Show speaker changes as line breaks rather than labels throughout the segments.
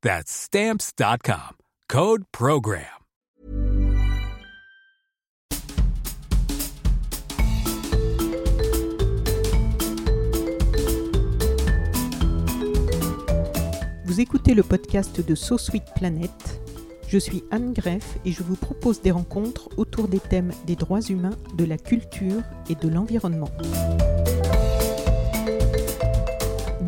That's Stamps.com. Code Program.
Vous écoutez le podcast de So Sweet Planet. Je suis Anne Greff et je vous propose des rencontres autour des thèmes des droits humains, de la culture et de l'environnement.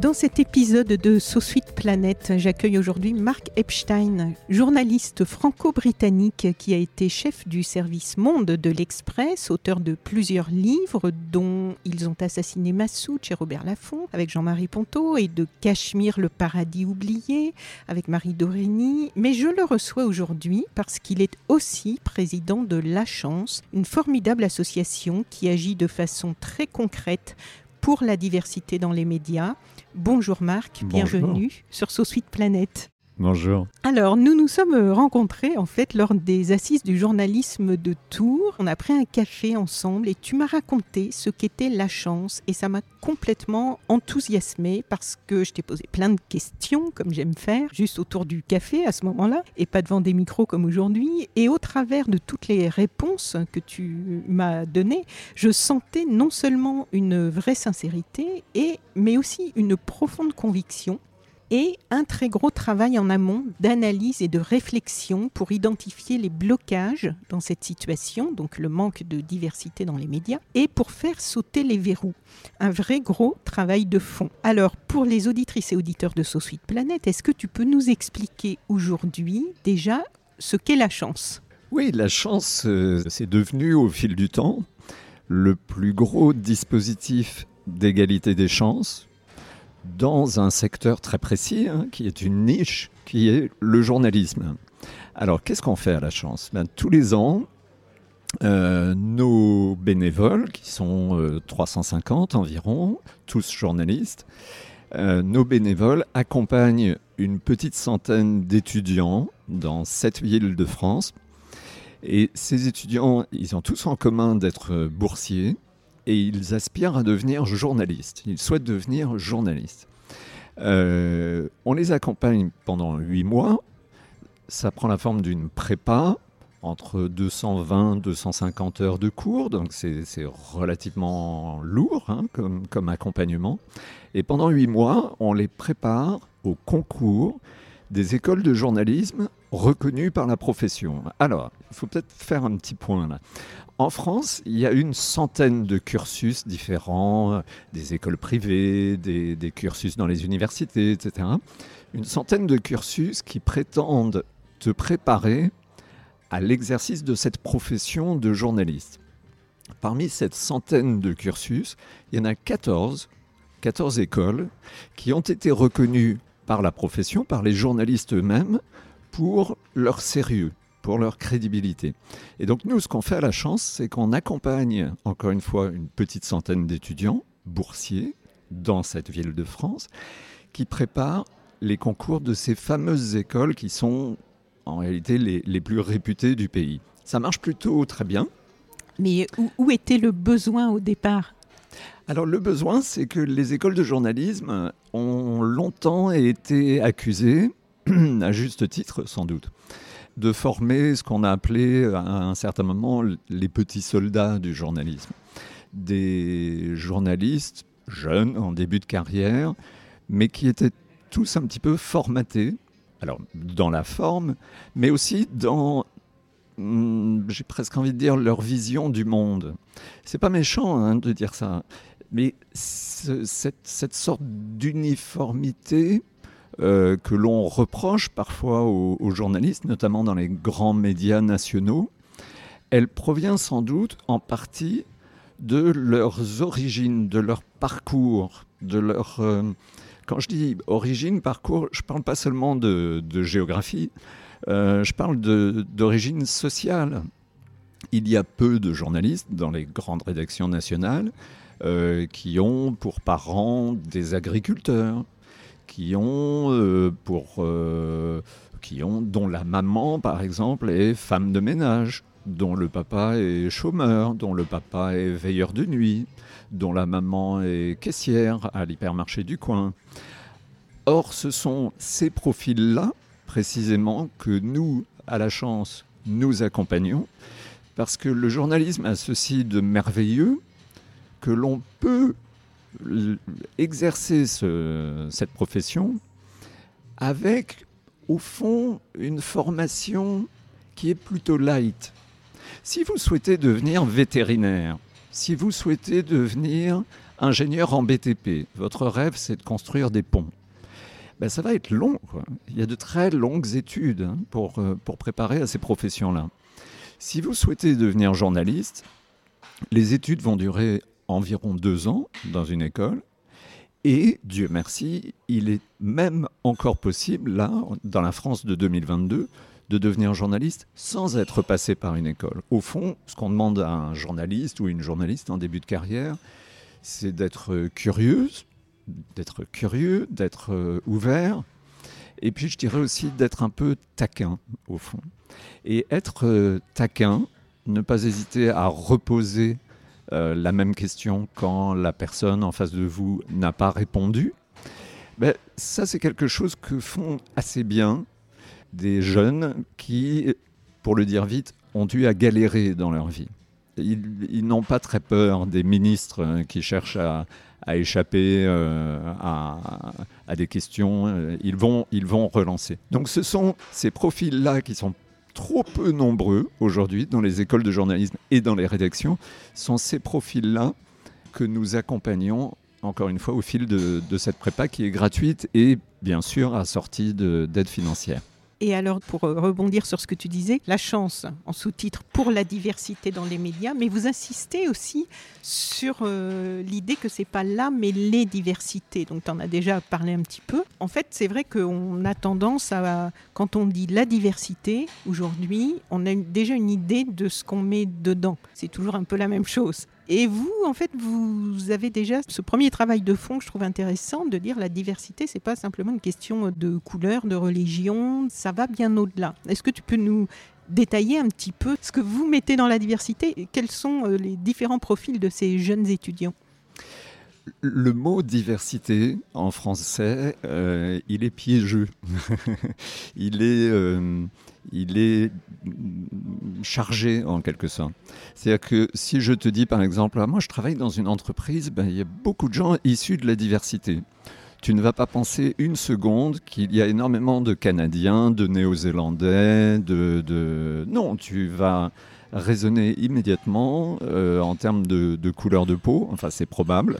Dans cet épisode de So Sweet Planet, j'accueille aujourd'hui Mark Epstein, journaliste franco-britannique qui a été chef du service Monde de l'Express, auteur de plusieurs livres dont Ils ont assassiné Massoud chez Robert Laffont avec Jean-Marie Ponto et de Cachemire le paradis oublié avec Marie Dorigny. Mais je le reçois aujourd'hui parce qu'il est aussi président de La Chance, une formidable association qui agit de façon très concrète pour la diversité dans les médias. Bonjour Marc, bienvenue sur Sweet Planet.
Bonjour.
Alors, nous nous sommes rencontrés en fait lors des assises du journalisme de Tours. On a pris un café ensemble et tu m'as raconté ce qu'était la chance et ça m'a complètement enthousiasmé parce que je t'ai posé plein de questions comme j'aime faire juste autour du café à ce moment-là et pas devant des micros comme aujourd'hui et au travers de toutes les réponses que tu m'as données, je sentais non seulement une vraie sincérité et mais aussi une profonde conviction et un très gros travail en amont d'analyse et de réflexion pour identifier les blocages dans cette situation, donc le manque de diversité dans les médias, et pour faire sauter les verrous. Un vrai gros travail de fond. Alors, pour les auditrices et auditeurs de So Planet, est-ce que tu peux nous expliquer aujourd'hui déjà ce qu'est la chance?
Oui, la chance, euh, c'est devenu au fil du temps le plus gros dispositif d'égalité des chances dans un secteur très précis, hein, qui est une niche, qui est le journalisme. Alors, qu'est-ce qu'on fait à la chance? Ben, Tous les ans, euh, nos bénévoles, qui sont euh, 350 environ, tous journalistes, euh, nos bénévoles accompagnent une petite centaine d'étudiants dans sept villes de France. Et ces étudiants, ils ont tous en commun d'être boursiers et ils aspirent à devenir journalistes. Ils souhaitent devenir journalistes. Euh, on les accompagne pendant huit mois. Ça prend la forme d'une prépa entre 220 250 heures de cours, donc c'est relativement lourd hein, comme, comme accompagnement. Et pendant huit mois, on les prépare au concours des écoles de journalisme reconnues par la profession. Alors, il faut peut-être faire un petit point là. En France, il y a une centaine de cursus différents, des écoles privées, des, des, cursus dans les universités, etc. Une centaine de cursus qui prétendent te préparer à l'exercice de cette profession de journaliste. Parmi cette centaine de cursus, il y en a 14, 14 écoles qui ont été reconnues par la profession, par les journalistes eux-mêmes, pour leur sérieux pour leur crédibilité. Et donc nous, ce qu'on fait à la chance, c'est qu'on accompagne, encore une fois, une petite centaine d'étudiants boursiers dans cette ville de France, qui préparent les concours de ces fameuses écoles qui sont en réalité les, les plus réputées du pays. Ça marche plutôt très bien.
Mais où, où était le besoin au départ?
Alors le besoin, c'est que les écoles de journalisme ont longtemps été accusées, à juste titre sans doute, de former ce qu'on a appelé à un certain moment les petits soldats du journalisme. Des journalistes jeunes, en début de carrière, mais qui étaient tous un petit peu formatés, alors dans la forme, mais aussi dans hum, j'ai presque envie de dire, leur vision du monde. C'est pas méchant hein, de dire ça, mais cette, sorte d'uniformité euh, que l'on reproche parfois aux, journalistes, notamment dans les grands médias nationaux, elle provient sans doute en partie de leurs origines, de leur parcours, de leur... Euh, quand je dis origine, parcours, je ne parle pas seulement de, géographie, euh, je parle d'origine sociale. Il y a peu de journalistes dans les grandes rédactions nationales qui ont pour parents des agriculteurs, qui ont euh, pour qui ont dont la maman par exemple est femme de ménage, dont le papa est chômeur, dont le papa est veilleur de nuit, dont la maman est caissière à l'hypermarché du coin. Or, ce sont ces profils-là, précisément, que nous, à la chance, nous accompagnons, parce que le journalisme a ceci de merveilleux que l'on peut exercer cette profession avec, au fond, une formation qui est plutôt light. Si vous souhaitez devenir vétérinaire, si vous souhaitez devenir ingénieur en BTP, votre rêve c'est de construire des ponts. Ben, ça va être long. Il y a de très longues études hein, pour, euh, pour préparer à ces professions-là. Si vous souhaitez devenir journaliste, les études vont durer environ deux ans dans une école. Et Dieu merci, il est même encore possible, là, dans la France de 2022, de devenir journaliste sans être passé par une école. Au fond, ce qu'on demande à un journaliste ou une journaliste en début de carrière, c'est d'être curieuse, d'être curieux, d'être euh, ouvert, et puis je dirais aussi d'être un peu taquin, au fond. Et être euh, taquin, ne pas hésiter à reposer euh, la même question quand la personne en face de vous n'a pas répondu, ben, ça c'est quelque chose que font assez bien des jeunes qui, pour le dire vite, ont dû à galérer dans leur vie. Ils, n'ont pas très peur des ministres hein, qui cherchent à, échapper euh, à, des questions. Ils vont, ils vont relancer. Donc ce sont ces profils-là qui sont trop peu nombreux aujourd'hui dans les écoles de journalisme et dans les rédactions, sont ces profils-là que nous accompagnons encore une fois au fil de, cette prépa qui est gratuite et bien sûr assortie d'aide financière.
Et alors, pour euh, rebondir sur ce que tu disais, la chance en sous-titre pour la diversité dans les médias, mais vous insistez aussi sur euh, l'idée que c'est pas là, mais les diversités. Donc, tu en as déjà parlé un petit peu. En fait, c'est vrai qu'on a tendance à, quand on dit la diversité, aujourd'hui, on a déjà une idée de ce qu'on met dedans. C'est toujours un peu la même chose. Et vous, en fait, vous avez déjà ce premier travail de fond je trouve intéressant de dire la diversité, c'est pas simplement une question de couleur, de religion, ça va bien au-delà. Est-ce que tu peux nous détailler un petit peu ce que vous mettez dans la diversité quels sont euh, les différents profils de ces jeunes étudiants?
Le mot diversité en français, euh, il est piégeux. il est, euh, il est chargé en quelque sorte. C'est-à-dire que si je te dis par exemple, ah, moi je travaille dans une entreprise, ben, il y a beaucoup de gens issus de la diversité. Tu ne vas pas penser une seconde qu'il y a énormément de Canadiens, de Néo-Zélandais, de, Non, tu vas raisonner immédiatement euh, en termes de, couleur de peau, enfin c'est probable,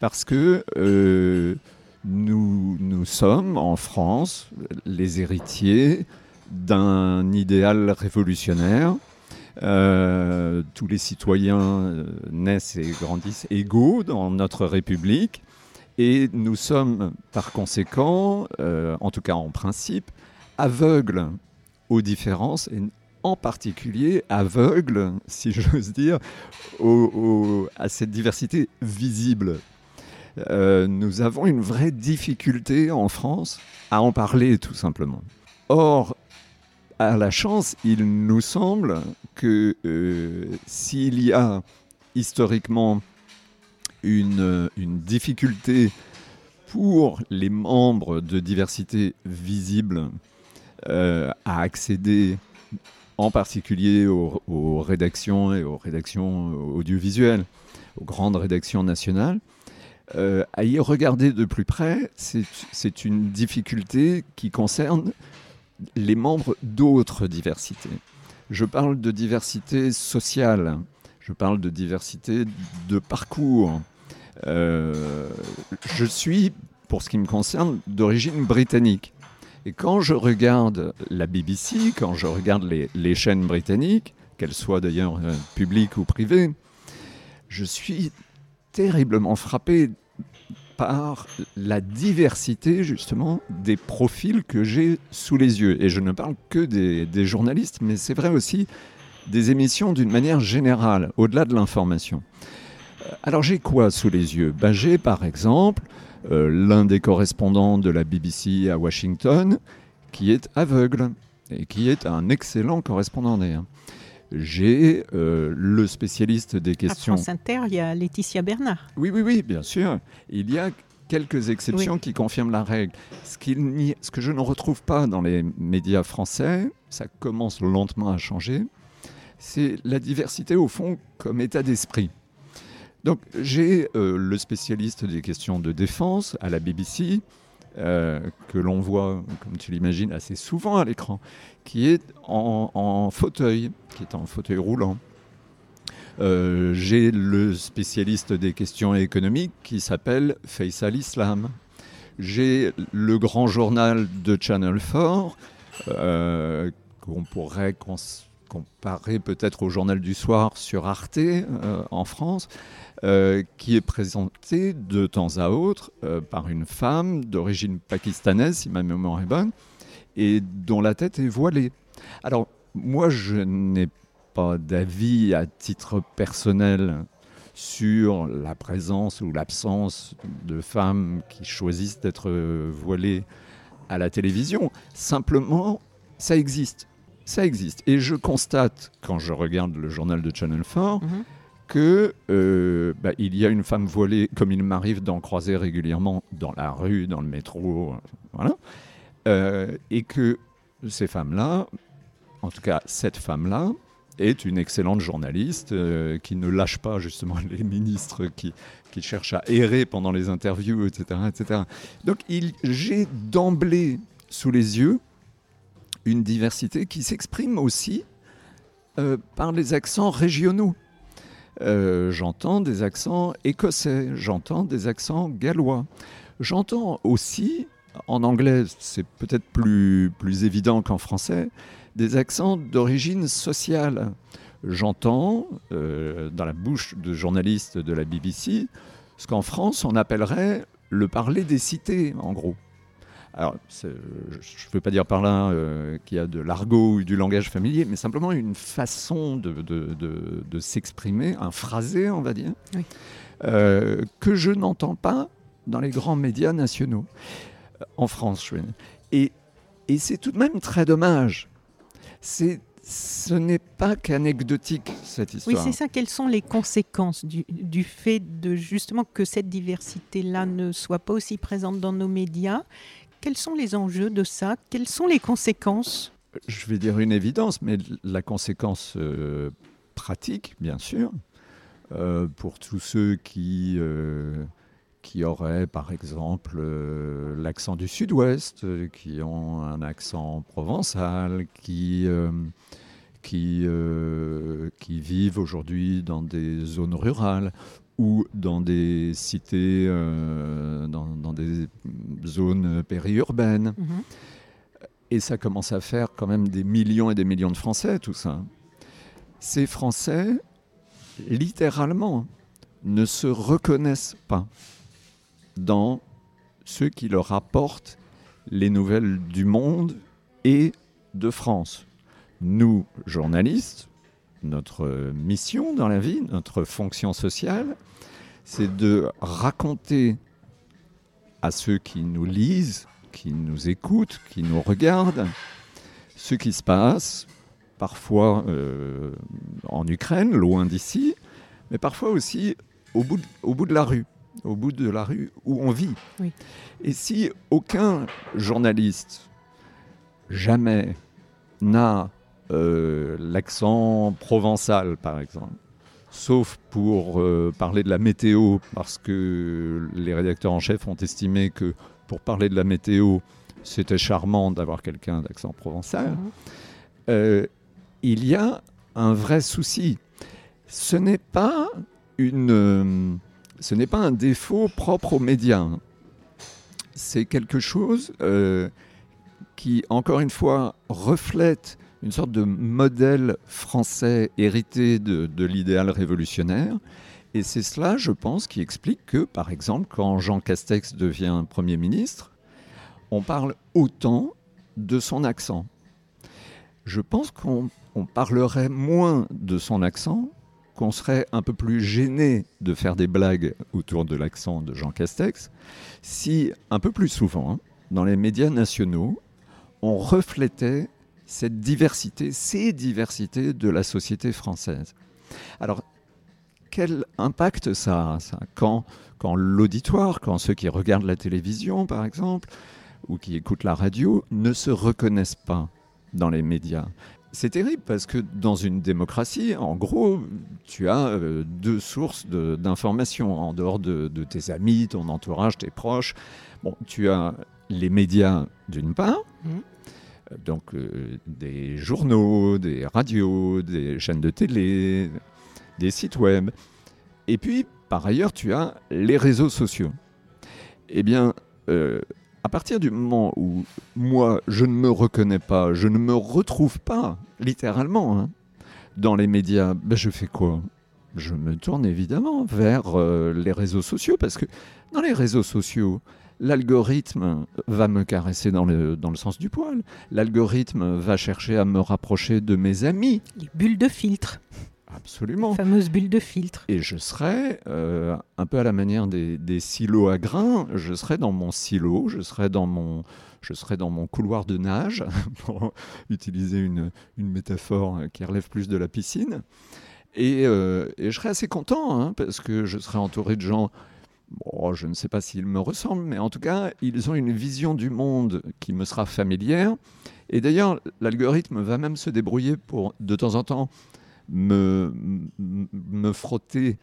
parce que euh, nous, nous sommes en France les héritiers d'un idéal révolutionnaire. Euh, tous les citoyens euh, naissent et grandissent égaux dans notre République et nous sommes par conséquent, euh, en tout cas en principe, aveugles aux différences et en particulier aveugles, si j'ose dire, à cette diversité visible. nous avons une vraie difficulté en France à en parler tout simplement. Or, à la chance, il nous semble que euh, s'il y a historiquement une, difficulté pour les membres de diversité visible euh, à accéder en particulier aux, rédactions et aux rédactions audiovisuelles, aux grandes rédactions nationales, euh, à y regarder de plus près, c'est une difficulté qui concerne les membres d'autres diversités. Je parle de diversité sociale. Je parle de diversité de parcours. Euh, je suis, pour ce qui me concerne, d'origine britannique. Et quand je regarde la BBC, quand je regarde les, chaînes britanniques, qu'elles soient d'ailleurs euh, publiques ou privées, je suis terriblement frappé par la diversité justement des profils que j'ai sous les yeux. Et je ne parle que des, journalistes, mais c'est vrai aussi des émissions d'une manière générale, au-delà de l'information. Euh, alors j'ai quoi sous les yeux? Ben, J'ai par exemple euh, l'un des correspondants de la BBC à Washington qui est aveugle et qui est un excellent correspondant d'ailleurs. J'ai euh, le spécialiste des questions. À
France Inter, il y a Laetitia Bernard.
Oui, oui, oui, bien sûr. Il y a quelques exceptions qui confirment la règle. Ce, ce, que je ne retrouve pas dans les médias français, ça commence lentement à changer, c'est la diversité au fond comme état d'esprit. Donc j'ai euh, le spécialiste des questions de défense à la BBC, euh, que l'on voit, comme tu l'imagines, assez souvent à l'écran, qui est en, fauteuil, qui est en fauteuil roulant. Euh, j'ai le spécialiste des questions économiques qui s'appelle Faisal Islam. J'ai le grand journal de Channel 4, euh, qu'on pourrait comparer peut-être au journal du soir sur Arte en France, qui est présenté de temps à autre par une femme d'origine pakistanaise, si ma mémoire est bonne, et dont la tête est voilée. Alors, moi, je n'ai pas d'avis à titre personnel sur la présence ou l'absence de femmes qui choisissent d'être voilées à la télévision. Simplement, ça existe. Ça existe. Et je constate, quand je regarde le journal de Channel 4, qu'il que euh, bah, il y a une femme voilée, comme il m'arrive d'en croiser régulièrement dans la rue, dans le métro, voilà. Euh, et que ces femmes-là, en tout cas cette femme-là, est une excellente journaliste euh, qui ne lâche pas justement les ministres qui, cherchent à errer pendant les interviews, etc. etc. Donc j'ai d'emblée sous les yeux une diversité qui s'exprime aussi par les accents régionaux. J'entends des accents écossais, j'entends des accents gallois. J'entends aussi en anglais, c'est peut-être plus, plus évident qu'en français, des accents d'origine sociale. J'entends euh, dans la bouche de journalistes de la BBC ce qu'en France on appellerait le parler des cités, en gros. Alors, je ne veux pas dire par là euh, qu'il y a de l'argot ou du langage familier, mais simplement une façon de, de, s'exprimer, un phrasé, on va dire, euh, que je n'entends pas dans les grands médias nationaux en France. Et, et c'est tout de même très dommage. C'est ce n'est pas qu'anecdotique cette histoire.
Oui, c'est ça. Quelles sont les conséquences du, du fait de justement que cette diversité-là ne soit pas aussi présente dans nos médias Quels sont les enjeux de ça? Quelles sont les conséquences?
Je vais dire une évidence, mais la conséquence euh, pratique, bien sûr, euh, pour tous ceux qui euh, auraient par exemple l'accent du sud-ouest, qui ont un accent provençal, qui vivent aujourd'hui dans des zones rurales ou dans des cités, dans, des zones périurbaines. Mhm. Et ça commence à faire quand même des millions et des millions de Français, tout ça. Ces Français, littéralement, ne se reconnaissent pas dans ceux qui leur apportent les nouvelles du monde et de France. Nous, journalistes, notre mission dans la vie, notre fonction sociale, c'est de raconter à ceux qui nous lisent, qui nous écoutent, qui nous regardent, ce qui se passe, parfois euh, en Ukraine, loin d'ici, mais parfois aussi au bout au bout de la rue au bout de la rue où on vit. Et si aucun journaliste jamais n'a euh, l'accent provençal, par exemple, sauf pour euh, parler de la météo, parce que les rédacteurs en chef ont estimé que pour parler de la météo, c'était charmant d'avoir quelqu'un d'accent provençal. Mhm. Euh, il y a un vrai souci. Ce n'est pas, une, ce n'est pas un défaut propre aux médias. C'est quelque chose qui, encore une fois, reflète une sorte de modèle français hérité de, l'idéal révolutionnaire. Et c'est cela, je pense, qui explique que, par exemple, quand Jean Castex devient Premier ministre, on parle autant de son accent. Je pense qu'on on parlerait moins de son accent, qu'on serait un peu plus gêné de faire des blagues autour de l'accent de Jean Castex, si un peu plus souvent, hein, dans les médias nationaux, on reflétait cette diversité, ces diversités de la société française. Alors, quel impact ça a Quand, quand l'auditoire, quand ceux qui regardent la télévision, par exemple, ou qui écoutent la radio, ne se reconnaissent pas dans les médias? C'est terrible parce que dans une démocratie, en gros, tu as euh, deux sources d'informations en dehors de, de, tes amis, ton entourage, tes proches. Bon, tu as les médias d'une part, mmh. Donc euh, des journaux, des radios, des chaînes de télé, des sites web. Et puis, par ailleurs, tu as les réseaux sociaux. Eh bien, euh, à partir du moment où moi, je ne me reconnais pas, je ne me retrouve pas, littéralement, hein, dans les médias, ben je fais quoi? Je me tourne évidemment vers euh, les réseaux sociaux, parce que dans les réseaux sociaux, l'algorithme va me caresser dans le, dans le sens du poil. L'algorithme va chercher à me rapprocher de mes amis.
Les bulles de filtre.
Absolument.
fameuse bulle de filtre.
Et je serais, euh, un peu à la manière des, silos à grains, je serais dans mon silo, je serais dans mon, je serais dans mon couloir de nage, pour utiliser une, une, métaphore qui relève plus de la piscine. Et, euh, et je serais assez content, hein, parce que je serais entouré de gens, bon, je ne sais pas s'ils me ressemblent, mais en tout cas, ils ont une vision du monde qui me sera familière. Et d'ailleurs, l'algorithme va même se débrouiller pour, de temps en temps, me, me frotter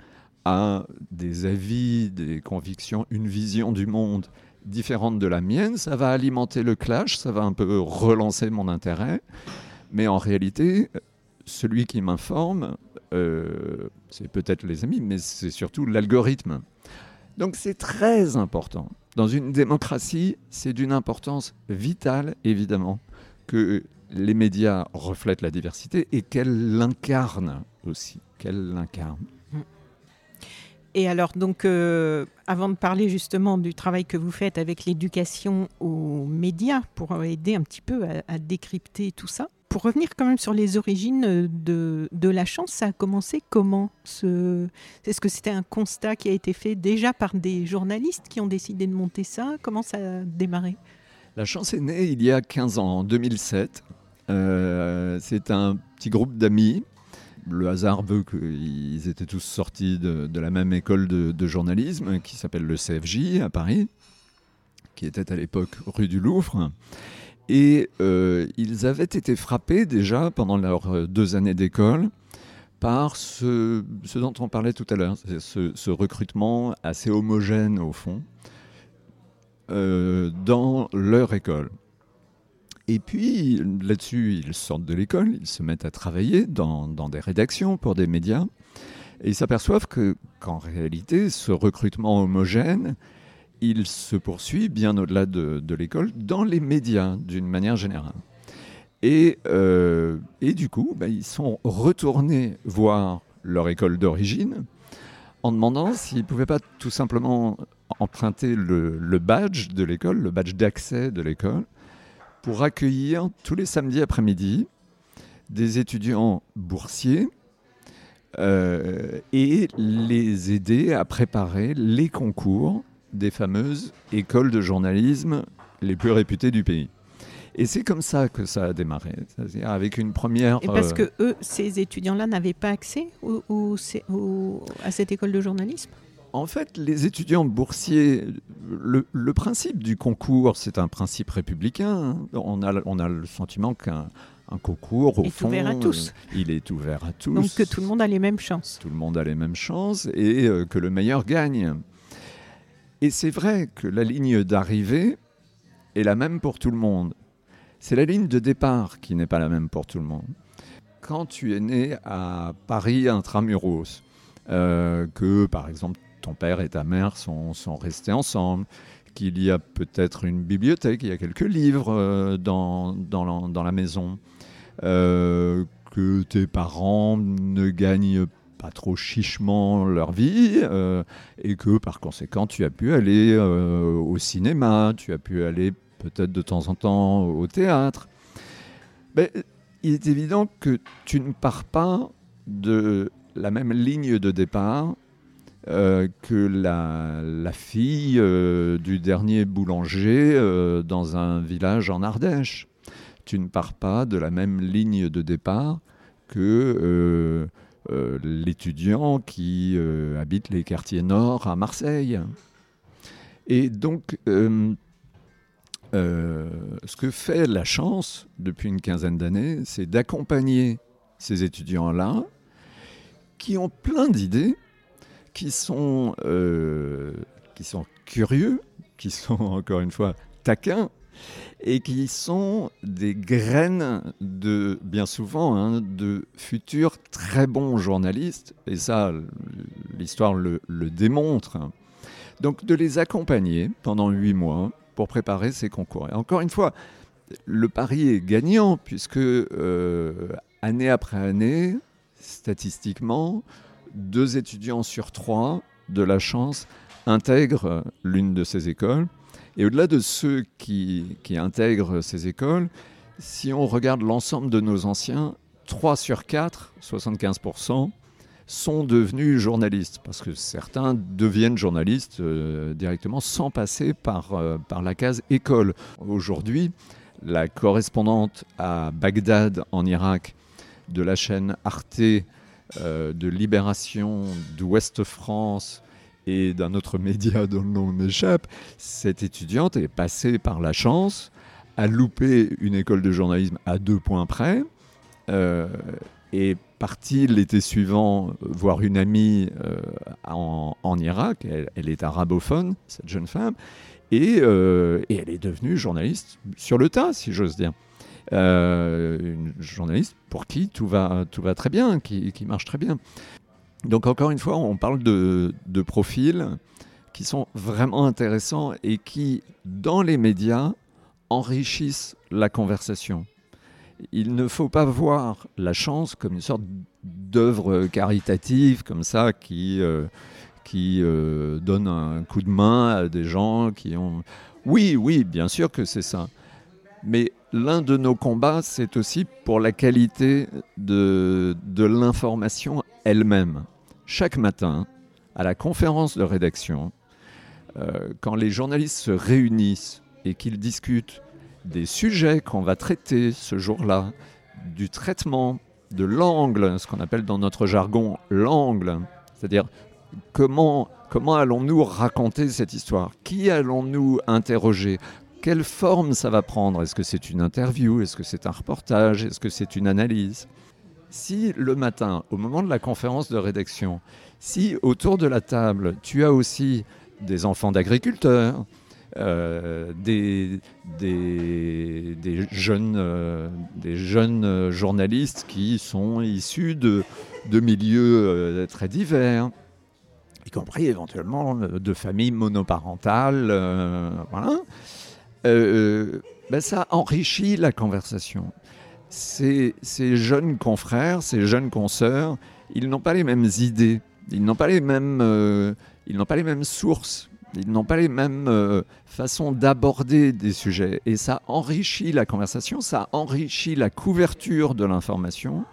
à des avis, des convictions, une vision du monde différente de la mienne, ça va alimenter le clash, ça va un peu relancer mon intérêt. Mais en réalité, celui qui m'informe, euh, c'est peut-être les amis, mais c'est surtout l'algorithme. Donc c'est très important. Dans une démocratie, c'est d'une importance vitale, évidemment, que les médias reflètent la diversité et qu'elle l'incarne aussi, qu'elle l'incarne.
Et alors, donc, euh, avant de parler justement du travail que vous faites avec l'éducation aux médias pour aider un petit peu à, décrypter tout ça, pour revenir quand même sur les origines de, de la chance, ça a commencé comment ce... Est-ce que c'était un constat qui a été fait déjà par des journalistes qui ont décidé de monter ça? Comment ça a démarré?
La chance est née il y a 15 ans, en 2007. Euh, c'est un petit groupe d'amis. Le hasard veut qu'ils étaient tous sortis de, la même école de, journalisme qui s'appelle le CFJ à Paris, qui était à l'époque rue du Louvre. Et euh, ils avaient été frappés déjà pendant leurs deux années d'école par ce, dont on parlait tout à l'heure, ce, ce, recrutement assez homogène au fond euh, dans leur école. Et puis là-dessus, ils sortent de l'école, ils se mettent à travailler dans, des rédactions pour des médias, et ils s'aperçoivent qu'en réalité, ce recrutement homogène, il se poursuit bien au-delà de, l'école, dans les médias d'une manière générale. Et, euh, du coup, bah, ils sont retournés voir leur école d'origine en demandant s'ils ne pouvaient pas tout simplement emprunter le badge de l'école, le badge d'accès de l'école, pour accueillir tous les samedis après-midi des étudiants boursiers euh, et les aider à préparer les concours des fameuses écoles de journalisme les plus réputées du pays. Et c'est comme ça que ça a démarré, c'est-à-dire avec une première.
Et parce euh, que eux, ces étudiants-là, n'avaient pas accès à cette école de journalisme?
En fait, les étudiants boursiers, le, principe du concours, c'est un principe républicain. On a, on a le sentiment qu'un concours, au
est
fond,
ouvert à tous.
Euh, il est ouvert à tous.
Donc que tout le monde a les mêmes chances.
Tout le monde a les mêmes chances et euh, que le meilleur gagne. Et c'est vrai que la ligne d'arrivée est la même pour tout le monde. C'est la ligne de départ qui n'est pas la même pour tout le monde quand tu es né à Paris intramuros, euh, que par exemple ton père et ta mère sont, sont restés ensemble, qu'il y a peut-être une bibliothèque, il y a quelques livres euh, dans, dans, la, maison, euh, que tes parents ne gagnent trop chichement leur vie euh, et que par conséquent tu as pu aller euh, au cinéma, tu as pu aller peut-être de temps en temps au théâtre. Mais il est évident que tu ne pars pas de la même ligne de départ euh, que la, fille du dernier boulanger dans un village en Ardèche. Tu ne pars pas de la même ligne de départ que l'étudiant qui habite les quartiers nord à Marseille. Et donc, ce que fait la chance depuis une quinzaine d'années, c'est d'accompagner ces étudiants-là qui ont plein d'idées, qui sont, euh, qui sont curieux, qui sont encore une fois taquins, et qui sont des graines de, bien souvent, hein, de futurs très bons journalistes, et ça, l'histoire le, démontre. Donc de les accompagner pendant huit mois pour préparer ces concours. Et encore une fois, le pari est gagnant, puisque euh, année après année, statistiquement, deux étudiants sur trois de la chance intègrent l'une de ces écoles. Et au-delà de ceux qui, qui, intègrent ces écoles, si on regarde l'ensemble de nos anciens, 3 sur 4, 75%, sont devenus journalistes, parce que certains deviennent journalistes euh, directement sans passer par, euh, par la case école. Aujourd'hui, la correspondante à Bagdad, en Irak, de la chaîne Arte euh, de Libération d'Ouest France et d'un autre média dont le nom m'échappe, cette étudiante est passée par la chance, a loupé une école de journalisme à deux points près, euh, est partie l'été suivant voir une amie euh, en, Irak, elle, est arabophone, cette jeune femme, et, euh, et elle est devenue journaliste sur le tas, si j'ose dire. Euh, une journaliste pour qui tout va, très bien, qui, marche très bien. Donc encore une fois, on parle de, profils qui sont vraiment intéressants et qui, dans les médias, enrichissent la conversation. Il ne faut pas voir la chance comme une sorte d'œuvre caritative, comme ça, qui, euh, euh, donne un coup de main à des gens qui ont... Oui, oui, bien sûr que c'est ça. Mais l'un de nos combats, c'est aussi pour la qualité de l'information elle-même. Chaque matin, à la conférence de rédaction, euh, quand les journalistes se réunissent et qu'ils discutent des sujets qu'on va traiter ce jour-là, du traitement, de l'angle, ce qu'on appelle dans notre jargon l'angle, c'est-à-dire comment, comment allons-nous raconter cette histoire? Qui allons-nous interroger? Quelle forme ça va prendre? Est-ce que c'est une interview? Est-ce que c'est un reportage? Est-ce que c'est une analyse? Si le matin, au moment de la conférence de rédaction, si autour de la table, tu as aussi des enfants d'agriculteurs, euh, des, jeunes, euh, jeunes journalistes qui sont issus de, milieux euh, très divers, y compris éventuellement de familles monoparentales. Euh, voilà. Euh, ben ça enrichit la conversation. Ces, jeunes confrères, ces jeunes consoeurs, ils n'ont pas les mêmes idées, ils n'ont pas les mêmes, euh, ils n'ont pas les mêmes sources, ils n'ont pas les mêmes euh, façons d'aborder des sujets. Et ça enrichit la conversation, ça enrichit la couverture de l'information,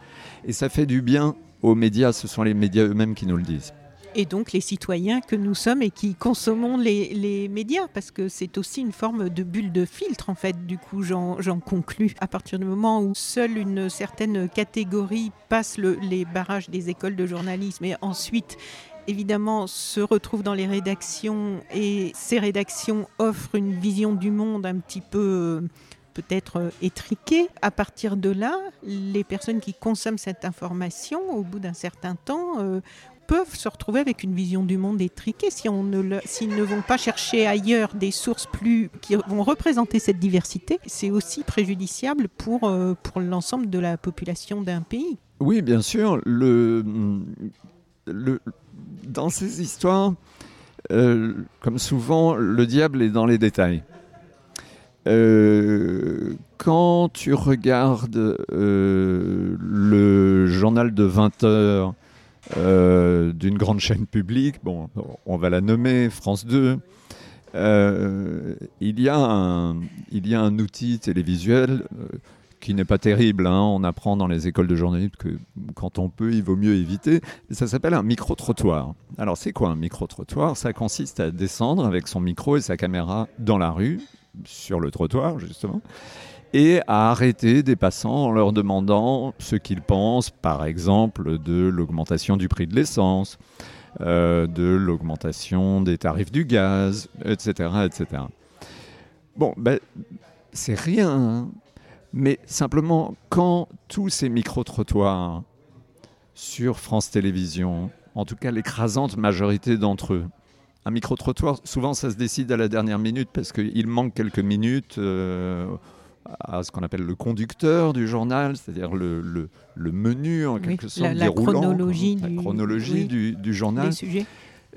et ça fait du bien aux médias. Ce sont les médias eux-mêmes qui nous le disent
et donc les citoyens que nous sommes et qui consommons les, médias, parce que c'est aussi une forme de bulle de filtre, en fait, du coup, j'en conclus. À partir du moment où seule une certaine catégorie passe le, les barrages des écoles de journalisme et ensuite évidemment se retrouve dans les rédactions et ces rédactions offrent une vision du monde un petit peu peut-être euh, étriquée. À partir de là, les personnes qui consomment cette information, au bout d'un certain temps, euh, peuvent se retrouver avec une vision du monde étriquée si on ne s'ils ne vont pas chercher ailleurs des sources plus qui vont représenter cette diversité. C'est aussi préjudiciable pour, euh, pour l'ensemble de la population d'un pays.
Oui, bien sûr. Le, le, dans ces histoires, euh, comme souvent, le diable est dans les détails. Euh, quand tu regardes le journal de 20 heures d'une grande chaîne publique, bon, on va la nommer France 2, il, y a un, il y a un outil télévisuel qui n'est pas terrible. Hein. On apprend dans les écoles de journalisme que quand on peut, il vaut mieux éviter. Ça s'appelle un micro-trottoir. Alors, c'est quoi un micro-trottoir? Ça consiste à descendre avec son micro et sa caméra dans la rue, sur le trottoir, justement, et à arrêter des passants en leur demandant ce qu'ils pensent, par exemple, de l'augmentation du prix de l'essence. Euh, de l'augmentation des tarifs du gaz, etc. etc. Bon, ben, c'est rien. Hein. Mais simplement, quand tous ces micro-trottoirs sur France Télévisions, en tout cas l'écrasante majorité d'entre eux, un micro-trottoir, souvent ça se décide à la dernière minute parce qu'il manque quelques minutes euh, à ce qu'on appelle le conducteur du journal, c'est-à-dire le, le, menu en quelque sorte
la,
déroulant,
chronologie, du,
chronologie du, du, journal.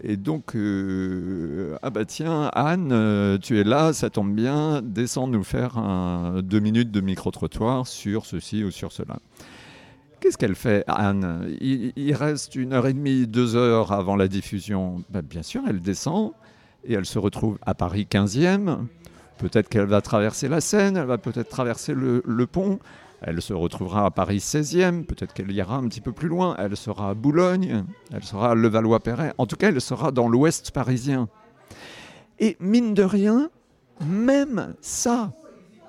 Et donc, euh, ah bah tiens, Anne, euh, tu es là, ça tombe bien, descends nous faire un, deux minutes de micro-trottoir sur ceci ou sur cela. Qu'est-ce qu'elle fait, Anne? Il, reste une heure et demie, deux heures avant la diffusion. Bah, bien sûr, elle descend et elle se retrouve à Paris 15e. Peut-être qu'elle va traverser la Seine, elle va peut-être traverser le, pont. Elle se retrouvera à Paris 16e, peut-être qu'elle ira un petit peu plus loin, elle sera à Boulogne, elle sera à Levallois-Perret, en tout cas elle sera dans l'ouest parisien. Et mine de rien, même ça,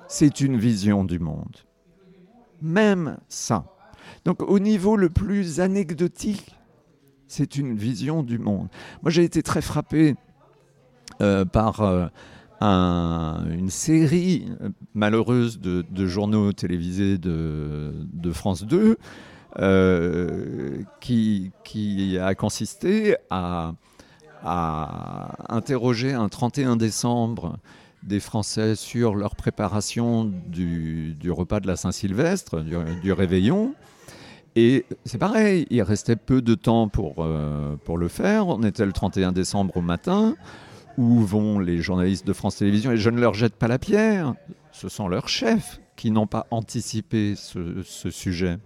c'est une vision du monde. Même ça. Donc au niveau le plus anecdotique, c'est une vision du monde. Moi j'ai été très frappé euh, par... Euh, une série malheureuse de, journaux télévisés de, France 2 euh, qui, a consisté à, interroger un 31 décembre des Français sur leur préparation du, repas de la Saint-Sylvestre, du, réveillon. Et c'est pareil, il restait peu de temps pour, euh, pour le faire. On était le 31 décembre au matin où vont les journalistes de France Télévisions? Et je ne leur jette pas la pierre, ce sont leurs chefs qui n'ont pas anticipé ce, sujet.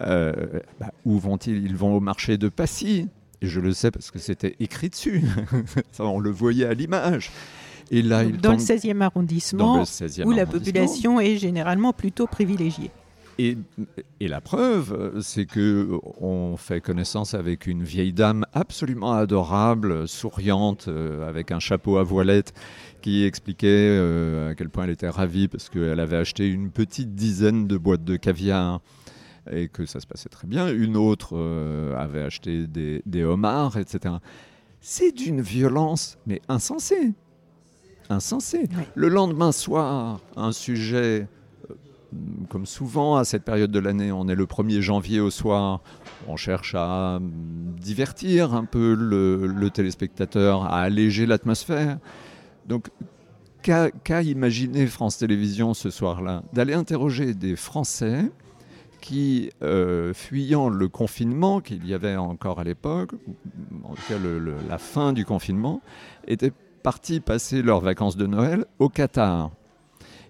Euh, bah, où vont-ils? Ils vont au marché de Passy. Et je le sais parce que c'était écrit dessus. on le voyait à l'image.
Et là, dans, le 16e arrondissement, où la population est généralement plutôt privilégiée.
Et, la preuve, c'est que on fait connaissance avec une vieille dame absolument adorable, souriante, euh, avec un chapeau à voilette, qui expliquait euh, à quel point elle était ravie parce qu'elle avait acheté une petite dizaine de boîtes de caviar et que ça se passait très bien. Une autre euh, avait acheté des, homards, etc. C'est d'une violence, mais insensée. Insensée. Le lendemain soir, un sujet comme souvent à cette période de l'année, on est le 1er janvier au soir, on cherche à divertir un peu le, téléspectateur, à alléger l'atmosphère. Donc, qu'a imaginé France Télévisions ce soir-là? D'aller interroger des Français qui, euh, fuyant le confinement qu'il y avait encore à l'époque, en tout cas la fin du confinement, étaient partis passer leurs vacances de Noël au Qatar.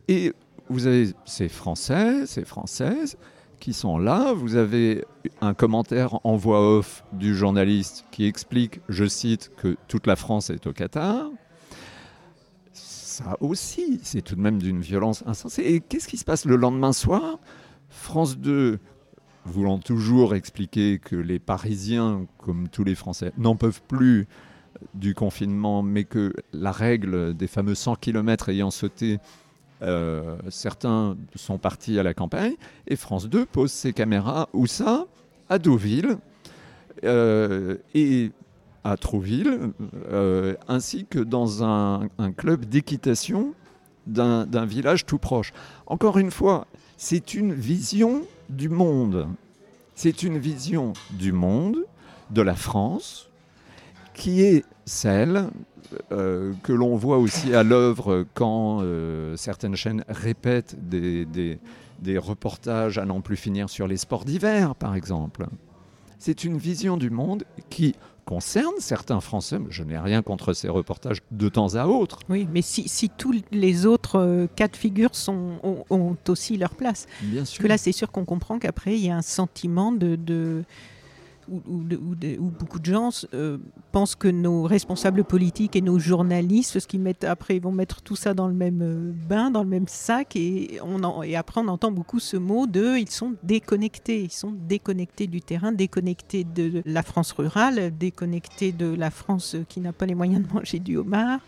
Et vous avez ces Français, ces Françaises qui sont là. Vous avez un commentaire en voix off du journaliste qui explique, je cite, que toute la France est au Qatar. Ça aussi, c'est tout de même d'une violence insensée. Et qu'est-ce qui se passe le lendemain soir? France 2, voulant toujours expliquer que les Parisiens, comme tous les Français, n'en peuvent plus du confinement, mais que la règle des fameux 100 km ayant sauté, euh, certains sont partis à la campagne et France 2 pose ses caméras où ça? À Deauville euh, et à Trouville, euh, ainsi que dans un, club d'équitation d'un village tout proche. Encore une fois, c'est une vision du monde. C'est une vision du monde, de la France, qui est celle euh, que l'on voit aussi à l'œuvre quand euh, certaines chaînes répètent des, des, reportages à n'en plus finir sur les sports d'hiver, par exemple. C'est une vision du monde qui concerne certains Français, je n'ai rien contre ces reportages de temps à autre.
Oui, mais si, si tous les autres euh, cas de figure sont, ont, aussi leur place.
Bien
sûr. Parce que là, c'est sûr qu'on comprend qu'après, il y a un sentiment de, de où, beaucoup de gens euh, pensent que nos responsables politiques et nos journalistes, ce qu'ils mettent après, ils vont mettre tout ça dans le même euh, bain, dans le même sac, et, on et après on entend beaucoup ce mot de ils sont déconnectés, ils sont déconnectés du terrain, déconnectés de la France rurale, déconnectés de la France qui n'a pas les moyens de manger du homard,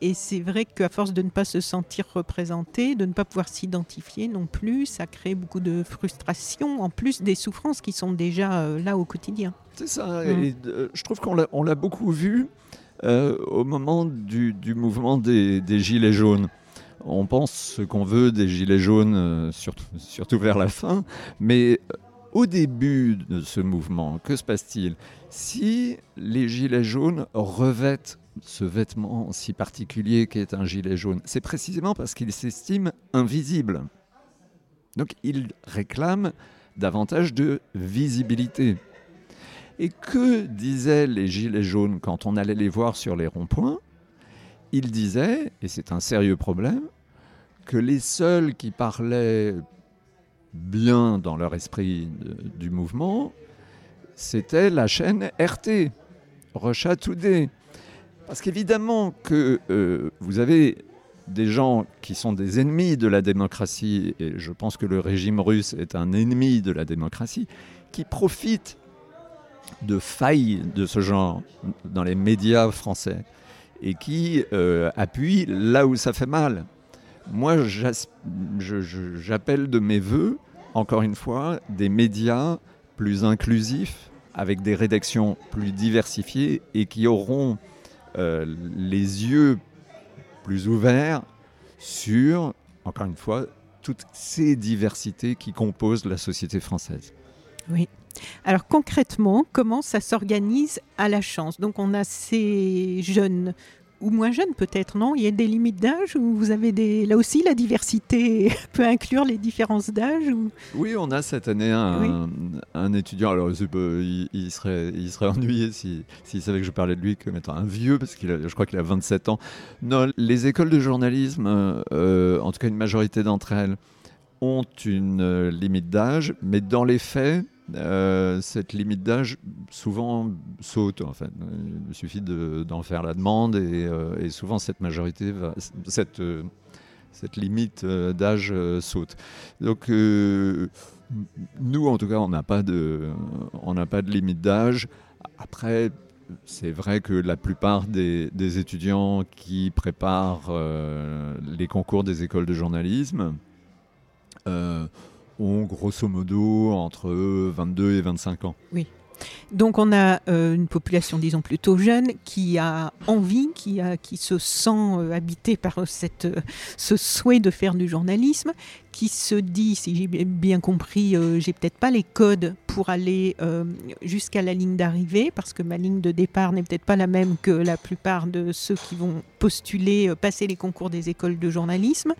et c'est vrai qu'à force de ne pas se sentir représenté, de ne pas pouvoir s'identifier non plus, ça crée beaucoup de frustration, en plus des souffrances qui sont déjà euh, là au quotidien.
C'est ça, et euh, je trouve qu'on l'a beaucoup vu euh, au moment du, mouvement des, Gilets jaunes. On pense ce qu'on veut des Gilets jaunes, surtout, surtout vers la fin, mais au début de ce mouvement, que se passe-t-il? Si les Gilets jaunes revêtent ce vêtement si particulier qui est un gilet jaune C'est précisément parce qu'ils s'estiment invisibles. Donc ils réclament davantage de visibilité. Et que disaient les gilets jaunes quand on allait les voir sur les ronds-points? Ils disaient, et c'est un sérieux problème, que les seuls qui parlaient bien dans leur esprit du mouvement, c'était la chaîne RT, Russia Today. Parce qu'évidemment que euh, vous avez des gens qui sont des ennemis de la démocratie, et je pense que le régime russe est un ennemi de la démocratie, qui profitent de failles de ce genre dans les médias français et qui euh, appuient là où ça fait mal. Moi, j'appelle de mes voeux, encore une fois, des médias plus inclusifs, avec des rédactions plus diversifiées et qui auront euh, les yeux plus ouverts sur, encore une fois, toutes ces diversités qui composent la société française.
Oui. Alors concrètement, comment ça s'organise à la chance? Donc on a ces jeunes ou moins jeunes peut-être, non? Il y a des limites d'âge ou vous avez des... Là aussi, la diversité peut inclure les différences d'âge ou...
Oui, on a cette année un, étudiant, alors il, serait, il serait ennuyé s'il savait que je parlais de lui comme étant un vieux, parce que je crois qu'il a 27 ans. Non, les écoles de journalisme, euh, en tout cas une majorité d'entre elles, ont une euh, limite d'âge, mais dans les faits, euh, cette limite d'âge souvent saute. En fait. Il suffit d'en faire la demande et, euh, souvent cette majorité, va, cette, euh, limite d'âge saute. Donc nous, en tout cas, on n'a pas de, pas de limite d'âge. Après, c'est vrai que la plupart des, des étudiants qui préparent les concours des écoles de journalisme ont grosso modo entre 22 et 25 ans.
Oui. Donc on a euh, une population, disons, plutôt jeune qui a envie, qui, a, qui se sent euh, habité par cette, euh, ce souhait de faire du journalisme, qui se dit, si j'ai bien compris, j'ai peut-être pas les codes pour aller jusqu'à la ligne d'arrivée, parce que ma ligne de départ n'est peut-être pas la même que la plupart de ceux qui vont postuler, passer les concours des écoles de journalisme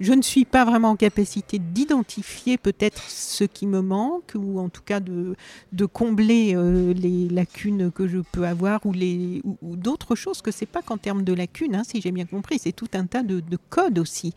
je ne suis pas vraiment en capacité d'identifier peut-être ce qui me manque ou en tout cas de, combler euh, les lacunes que je peux avoir ou, d'autres choses que c'est pas qu'en termes de lacunes, hein, si j'ai bien compris, c'est tout un tas de, de codes aussi.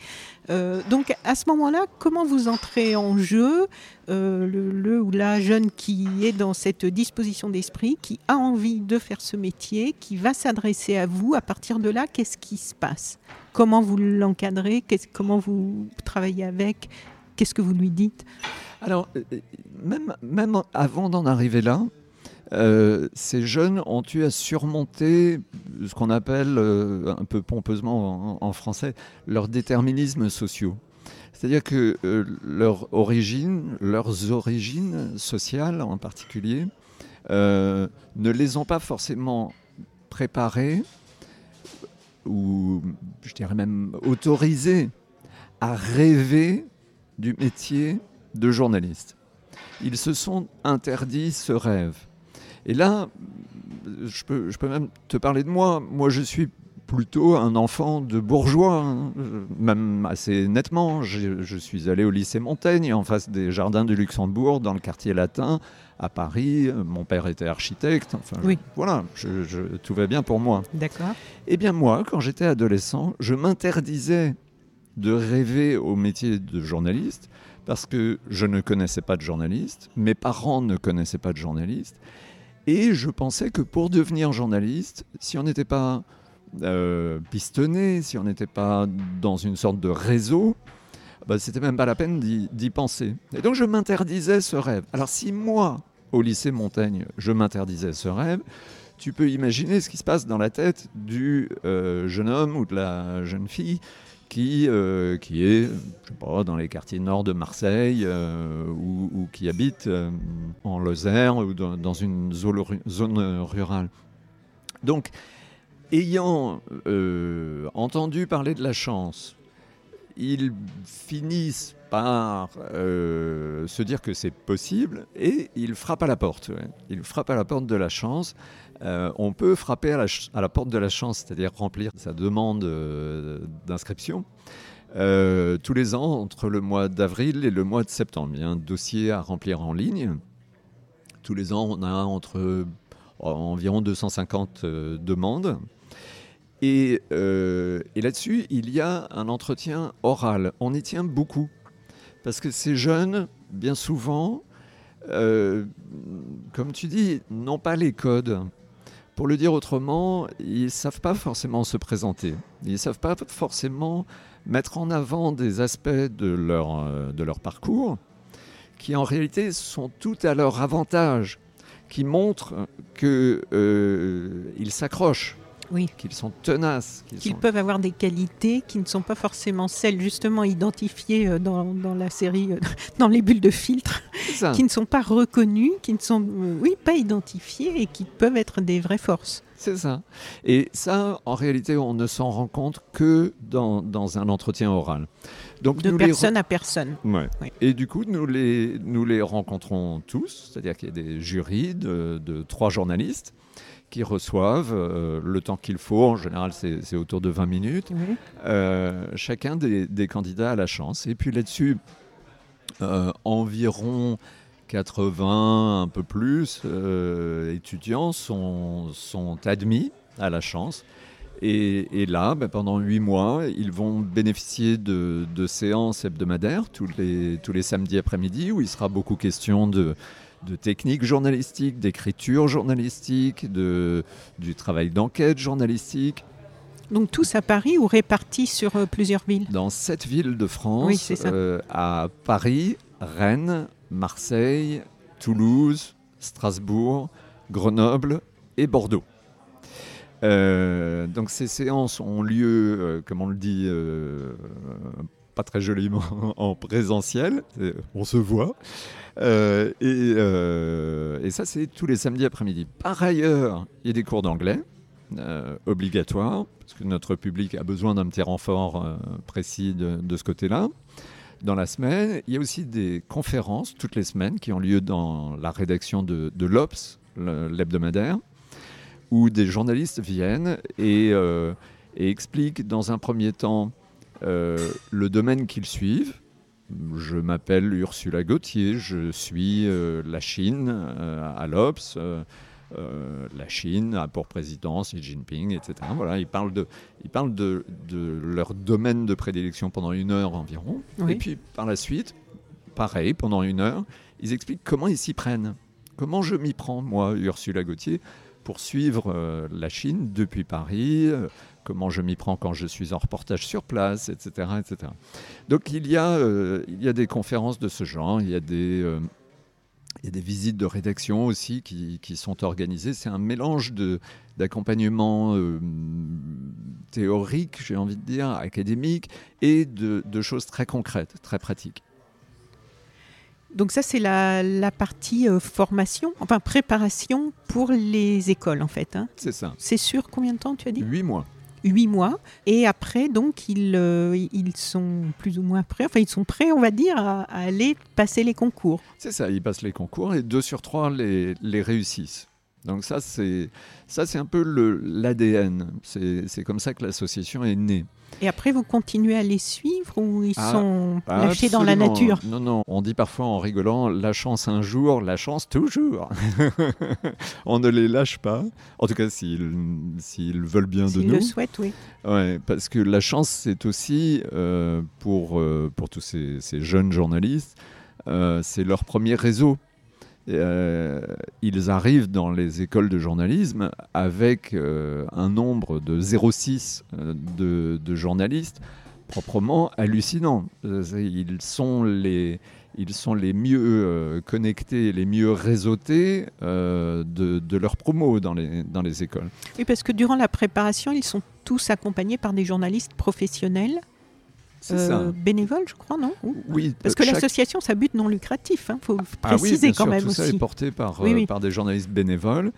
Euh, donc à ce moment-là, comment vous entrez en jeu euh, le, ou la jeune qui est dans cette disposition d'esprit, qui a envie de faire ce métier, qui va s'adresser à vous, à partir de là, qu'est-ce qui se passe? Comment vous l'encadrez? Comment vous travaillez avec? Qu'est-ce que vous lui dites?
Alors, euh, même, avant d'en arriver là, ces jeunes ont eu à surmonter ce qu'on appelle, un peu pompeusement en, français, leurs déterminismes sociaux. C'est-à-dire que euh, leur leurs origines sociales en particulier, euh, ne les ont pas forcément préparés ou je dirais même autorisés à rêver du métier de journaliste. Ils se sont interdits ce rêve. Et là, je peux, je peux même te parler de moi. Moi, je suis plutôt un enfant de bourgeois, hein. même assez nettement. Je, je, suis allé au lycée Montaigne, en face des jardins du Luxembourg, dans le quartier latin, à Paris. Mon père était architecte. Enfin,
oui.
voilà, je, je, tout va bien pour moi.
D'accord.
Eh bien, moi, quand j'étais adolescent, je m'interdisais de rêver au métier de journaliste parce que je ne connaissais pas de journaliste, mes parents ne connaissaient pas de journaliste, et je pensais que pour devenir journaliste, si on n'était pas euh, pistonné, si on n'était pas dans une sorte de réseau, bah, c'était même pas la peine d'y penser. Et donc je m'interdisais ce rêve. Alors si moi, au lycée Montaigne, je m'interdisais ce rêve, tu peux imaginer ce qui se passe dans la tête du euh, jeune homme ou de la jeune fille qui, euh, qui est, je sais pas, dans les quartiers nord de Marseille euh, ou, qui habite en Lozère ou dans, dans une zone, zone, rurale. Donc, ayant euh, entendu parler de la chance, ils finissent par euh, se dire que c'est possible et ils frappent à la porte. Ils frappent à la porte de la chance. Euh, on peut frapper à la, à la, porte de la chance, c'est-à-dire remplir sa demande d'inscription. Tous les ans, entre le mois d'avril et le mois de septembre, il y a un dossier à remplir en ligne. Tous les ans, on a entre environ 250 demandes. Et, euh, et là-dessus, il y a un entretien oral. On y tient beaucoup. Parce que ces jeunes, bien souvent, euh, comme tu dis, n'ont pas les codes. Pour le dire autrement, ils ne savent pas forcément se présenter. Ils ne savent pas forcément mettre en avant des aspects de leur, euh, de leur parcours qui en réalité sont tout à leur avantage, qui montrent qu'ils s'accrochent
oui.
qu'ils sont tenaces.
Qu'ils sont... peuvent avoir des qualités qui ne sont pas forcément celles justement identifiées euh, dans, dans la série, euh, dans les bulles de filtre, qui ne sont pas reconnues, qui ne sont euh, oui, pas identifiées et qui peuvent être des vraies forces.
C'est ça. Et ça, en réalité, on ne s'en rend compte que dans, dans un entretien oral.
Donc, de personne à personne.
Ouais. Et du coup, nous les, nous les rencontrons tous, c'est-à-dire qu'il y a des jurys de, de trois journalistes qui reçoivent euh, le temps qu'il faut. En général, c'est autour de 20 minutes.
Oui.
Euh, chacun des, des, candidats a la chance. Et puis là-dessus, euh, environ 80, un peu plus, euh, étudiants sont, sont, admis à la chance. Et, et là, ben, pendant huit mois, ils vont bénéficier de, de séances hebdomadaires tous les, tous les samedis après-midi où il sera beaucoup question de, de technique journalistique, d'écriture journalistique, de, du travail d'enquête journalistique.
Donc tous à Paris ou répartis sur euh, plusieurs villes?
Dans sept villes de France,
oui,
euh, à Paris, Rennes, Marseille, Toulouse, Strasbourg, Grenoble et Bordeaux. Euh, donc ces séances ont lieu, comme on le dit, pas très joliment, en présentiel. On se voit. Euh, et, et, ça, c'est tous les samedis après-midi. Par ailleurs, il y a des cours d'anglais. Euh, obligatoires, parce que notre public a besoin d'un petit renfort euh, précis de, de ce côté-là. Dans la semaine, il y a aussi des conférences toutes les semaines qui ont lieu dans la rédaction de, de l'Obs, l'hebdomadaire, où des journalistes viennent et, euh, et, expliquent dans un premier temps euh, le domaine qu'ils suivent. Je m'appelle Ursula Gauthier, je suis euh, la Chine à l'Obs. Euh, la Chine a pour président Xi Jinping, etc. Voilà, ils parlent de, ils parlent de, de leur domaine de prédilection pendant une heure environ.
Oui.
Et puis par la suite, pareil, pendant une heure, ils expliquent comment ils s'y prennent. Comment je m'y prends, moi, Ursula Gauthier, pour suivre euh, la Chine depuis Paris, euh, comment je m'y prends quand je suis en reportage sur place, etc. etc. Donc il y, a, euh, il y a des conférences de ce genre, il y a des, il y a des visites de rédaction aussi qui, qui sont organisées. C'est un mélange d'accompagnement théorique, j'ai envie de dire, académique, et de, de, choses très concrètes, très pratiques.
Donc ça, c'est la, la, partie euh, formation, enfin préparation pour les écoles, en fait. Hein.
C'est ça.
C'est sur combien de temps, tu as dit?
Huit mois.
huit mois. Et après, donc, ils, euh, ils sont plus ou moins prêts, enfin, ils sont prêts, on va dire, à, à aller passer les concours.
C'est ça, ils passent les concours et deux sur trois les, les réussissent. Donc ça, c'est ça, c'est un peu l'ADN. C'est comme ça que l'association est née.
Et après, vous continuez à les suivre ou ils
Ah,
sont lâchés dans la nature?
Non, non, on dit parfois en rigolant, la chance un jour, la chance toujours. on ne les lâche pas, en tout cas s'ils s'ils veulent bien de
S'ils
nous.
le souhaitent, oui.
Ouais, parce que la chance, c'est aussi euh, pour, euh, pour tous ces, ces jeunes journalistes, euh, c'est leur premier réseau. Euh, ils arrivent dans les écoles de journalisme avec euh, un nombre de 0,6 euh, de, de journalistes proprement hallucinant. Euh, Ils sont les, ils sont les mieux connectés, les mieux réseautés de, de leur promo dans les, dans les écoles.
Oui, parce que durant la préparation, ils sont tous accompagnés par des journalistes professionnels, euh, bénévoles, je crois, non Ou-
Oui,
Parce que
chaque-
l'association, ça but non lucratif, il faut
Ah oui,
préciser
bien
quand
sûr,
même
tout ça est porté par,
Oui,
euh,
oui.
par des journalistes bénévoles.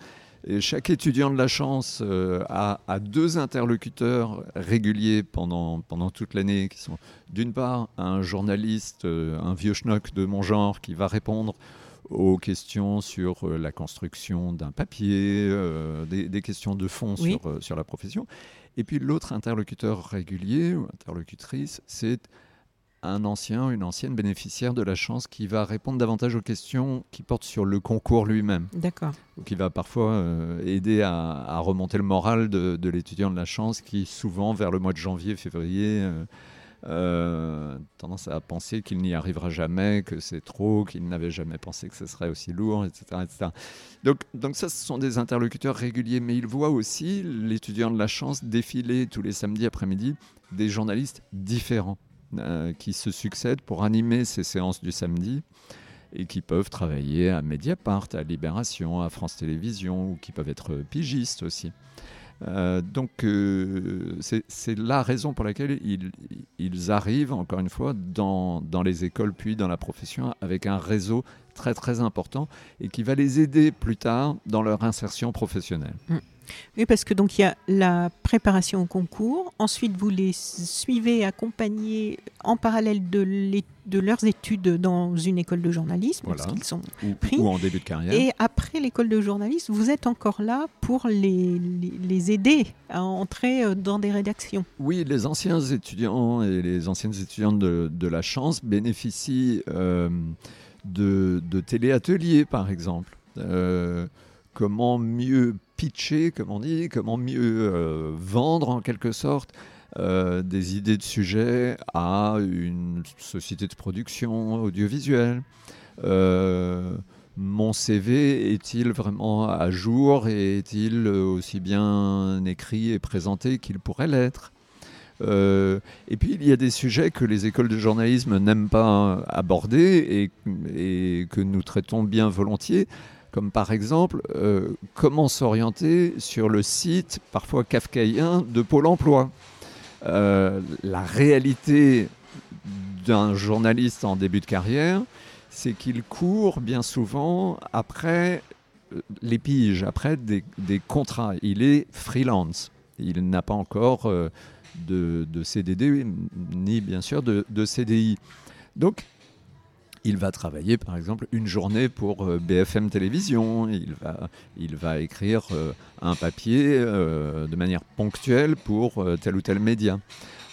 Et chaque étudiant de la chance euh, a, a deux interlocuteurs réguliers pendant, pendant toute l'année, qui sont d'une part un journaliste, euh, un vieux schnock de mon genre, qui va répondre aux questions sur euh, la construction d'un papier, euh, des, des questions de fond
Oui.
sur, euh, sur la profession. Et puis l'autre interlocuteur régulier ou interlocutrice, c'est un ancien, une ancienne bénéficiaire de la chance qui va répondre davantage aux questions qui portent sur le concours lui-même,
D'accord.
ou qui va parfois euh, aider à, à remonter le moral de, de l'étudiant de la chance qui, souvent, vers le mois de janvier, février, euh, euh, tendance à penser qu'il n'y arrivera jamais, que c'est trop, qu'il n'avait jamais pensé que ce serait aussi lourd, etc. etc. Donc, donc ça, ce sont des interlocuteurs réguliers, mais il voit aussi l'étudiant de la chance défiler tous les samedis après-midi des journalistes différents euh, qui se succèdent pour animer ces séances du samedi et qui peuvent travailler à Mediapart, à Libération, à France Télévisions, ou qui peuvent être pigistes aussi. Euh, donc euh, c'est la raison pour laquelle ils, arrivent, encore une fois, dans, dans les écoles puis dans la profession avec un réseau très très important et qui va les aider plus tard dans leur insertion professionnelle.
Oui, parce que donc il y a la préparation au concours. Ensuite, vous les suivez, accompagnez en parallèle de, les- de leurs études dans une école de journalisme,
Voilà.
parce qu'ils sont.
Ou,
Pris.
ou en début de carrière.
Et après l'école de journalisme, vous êtes encore là pour les, les, les aider à entrer euh, dans des rédactions.
Oui, les anciens étudiants et les anciennes étudiantes de, de la chance bénéficient euh, de, de téléateliers, par exemple. Euh, comment mieux pitcher, comme on dit, comment mieux euh, vendre en quelque sorte euh, des idées de sujets à une société de production audiovisuelle. Euh, mon CV est-il vraiment à jour et est-il aussi bien écrit et présenté qu'il pourrait l'être? Et puis il y a des sujets que les écoles de journalisme n'aiment pas aborder et que nous traitons bien volontiers, comme par exemple euh, comment s'orienter sur le site parfois kafkaïen de Pôle Emploi. Euh, la réalité d'un journaliste en début de carrière, c'est qu'il court bien souvent après euh, les piges, après des, contrats. Il est freelance. Il n'a pas encore de, de CDD, ni bien sûr de, de CDI. Donc, il va travailler par exemple une journée pour euh, BFM Télévision, il va, il va écrire euh, un papier euh, de manière ponctuelle pour tel ou tel média.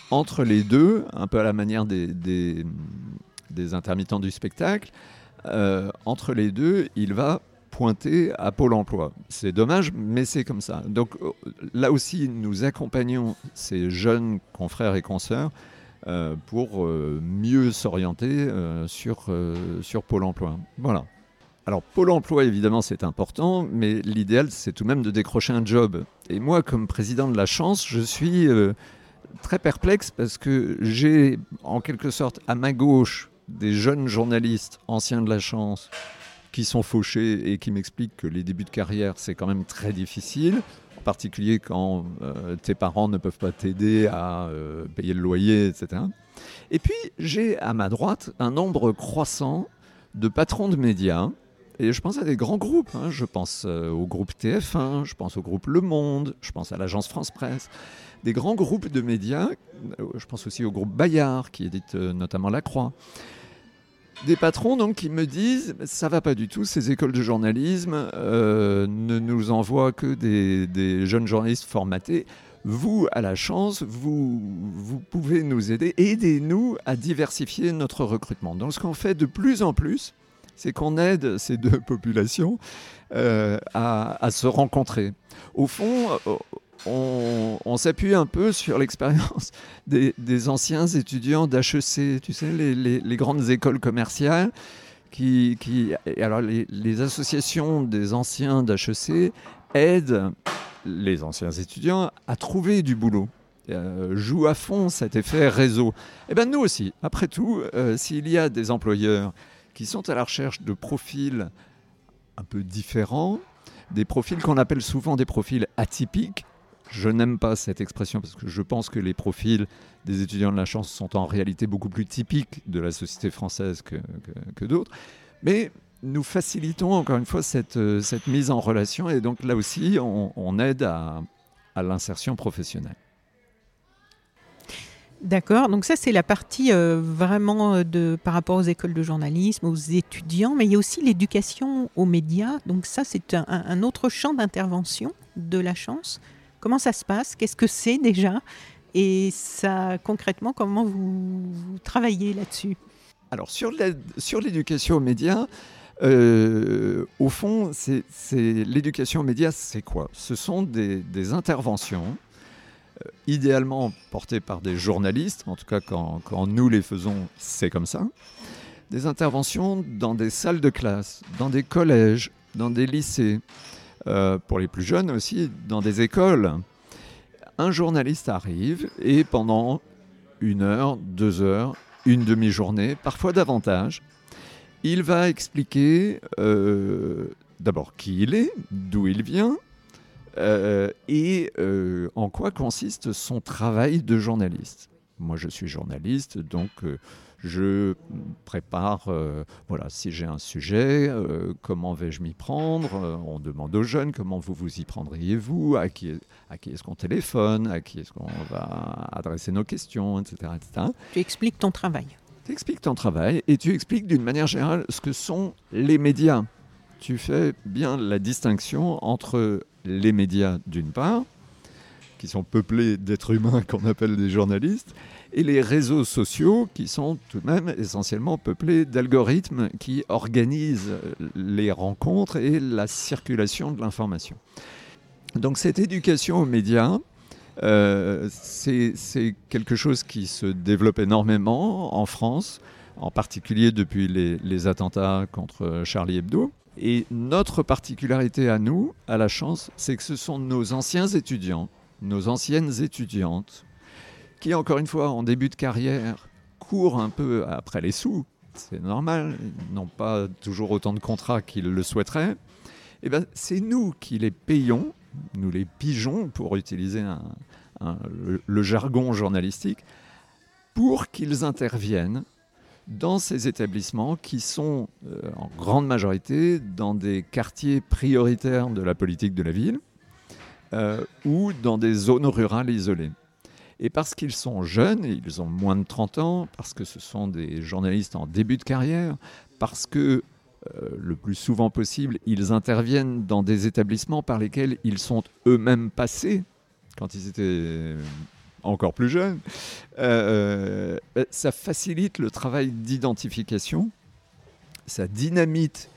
Entre les deux, un peu à la manière des, des, intermittents du spectacle, entre les deux, il va pointer à Pôle Emploi. C'est dommage, mais c'est comme ça. Donc là aussi, nous accompagnons ces jeunes confrères et consoeurs euh, pour euh, mieux s'orienter euh, sur, sur Pôle Emploi. Voilà. Alors Pôle Emploi, évidemment, c'est important, mais l'idéal, c'est tout de même de décrocher un job. Et moi, comme président de la chance, je suis très perplexe parce que j'ai en quelque sorte à ma gauche des jeunes journalistes anciens de la chance qui sont fauchés et qui m'expliquent que les débuts de carrière, c'est quand même très difficile, particulier quand euh, tes parents ne peuvent pas t'aider à euh, payer le loyer, etc. Et puis, j'ai à ma droite un nombre croissant de patrons de médias Et je pense à des grands groupes. hein. Je pense euh, au groupe TF1, je pense au groupe Le Monde, je pense à l'agence France Presse. Des grands groupes de médias. Je pense aussi au groupe Bayard, qui édite notamment La Croix. Des patrons donc qui me disent ça va pas du tout, ces écoles de journalisme euh, ne nous envoient que des, jeunes journalistes formatés. Vous, à la chance, vous, vous pouvez nous aider. Aidez-nous à diversifier notre recrutement. Donc, ce qu'on fait de plus en plus, c'est qu'on aide ces deux populations euh, à, à se rencontrer. Au fond, on, s'appuie un peu sur l'expérience des, anciens étudiants d'HEC, tu sais, les, grandes écoles commerciales. Qui, alors les, associations des anciens d'HEC aident les anciens étudiants à trouver du boulot. Euh, jouent à fond cet effet réseau. Et bien nous aussi, après tout, euh, s'il y a des employeurs qui sont à la recherche de profils un peu différents, des profils qu'on appelle souvent des profils atypiques, je n'aime pas cette expression parce que je pense que les profils des étudiants de la chance sont en réalité beaucoup plus typiques de la société française que, d'autres. Mais nous facilitons encore une fois cette, euh, cette mise en relation et donc là aussi on, aide à, l'insertion professionnelle.
D'accord, donc ça c'est la partie euh, vraiment euh, de, par rapport aux écoles de journalisme, aux étudiants, mais il y a aussi l'éducation aux médias. Donc ça c'est un autre champ d'intervention de la chance. Comment ça se passe? Qu'est-ce que c'est déjà? Et ça concrètement, comment vous, travaillez là-dessus?
Alors sur l'éducation aux médias, euh, au fond, l'éducation aux médias, c'est quoi? Ce sont des, interventions, euh, idéalement portées par des journalistes, en tout cas quand nous les faisons, c'est comme ça. Des interventions dans des salles de classe, dans des collèges, dans des lycées, euh, pour les plus jeunes aussi, dans des écoles. Un journaliste arrive et pendant une heure, deux heures, une demi-journée, parfois davantage. Il va expliquer euh, d'abord qui il est, d'où il vient euh, et en quoi consiste son travail de journaliste. Moi, je suis journaliste, donc je prépare, euh, voilà, si j'ai un sujet, euh, comment vais-je m'y prendre Euh, On demande aux jeunes comment vous vous y prendriez-vous, à qui, à qui est-ce qu'on téléphone, à qui est-ce qu'on va adresser nos questions, etc. etc.
Tu expliques ton travail.
Tu expliques ton travail et tu expliques d'une manière générale ce que sont les médias. Tu fais bien la distinction entre les médias d'une part, qui sont peuplés d'êtres humains qu'on appelle des journalistes, et les réseaux sociaux qui sont tout de même essentiellement peuplés d'algorithmes qui organisent les rencontres et la circulation de l'information. Donc cette éducation aux médias, euh, c'est quelque chose qui se développe énormément en France, en particulier depuis les attentats contre Charlie Hebdo. Et notre particularité à nous, à la chance, c'est que ce sont nos anciens étudiants, nos anciennes étudiantes, qui, encore une fois, en début de carrière, courent un peu après les sous. C'est normal, ils n'ont pas toujours autant de contrats qu'ils le souhaiteraient. Et ben, c'est nous qui les payons, nous les pigeons, pour utiliser le jargon journalistique, pour qu'ils interviennent dans ces établissements qui sont euh, en grande majorité dans des quartiers prioritaires de la politique de la ville euh, ou dans des zones rurales isolées. Et parce qu'ils sont jeunes, ils ont moins de 30 ans, parce que ce sont des journalistes en début de carrière, parce que euh, le plus souvent possible, ils interviennent dans des établissements par lesquels ils sont eux-mêmes passés quand ils étaient encore plus jeunes, euh, euh, ça facilite le travail d'identification, ça dynamite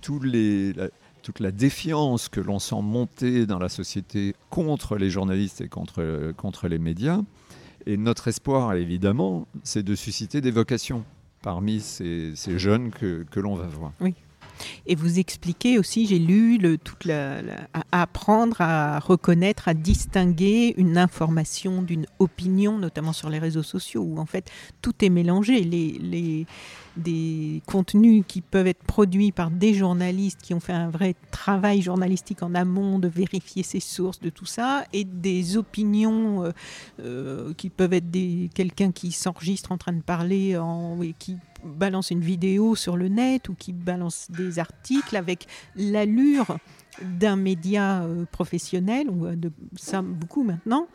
tous les, toute la défiance que l'on sent monter dans la société contre les journalistes et contre, contre les médias. Et notre espoir, évidemment, c'est de susciter des vocations parmi ces, ces jeunes que, que l'on va voir.
Et vous expliquez aussi, j'ai lu, le, toute la- à apprendre à reconnaître, à distinguer une information d'une opinion, notamment sur les réseaux sociaux, où en fait tout est mélangé. Les, les- des contenus qui peuvent être produits par des journalistes qui ont fait un vrai travail journalistique en amont de vérifier ses sources, de tout ça, et des opinions euh, euh, qui peuvent être des quelqu'un qui s'enregistre en train de parler en, et qui balance une vidéo sur le net ou qui balance des articles avec l'allure d'un média euh, professionnel, ou de ça beaucoup maintenant,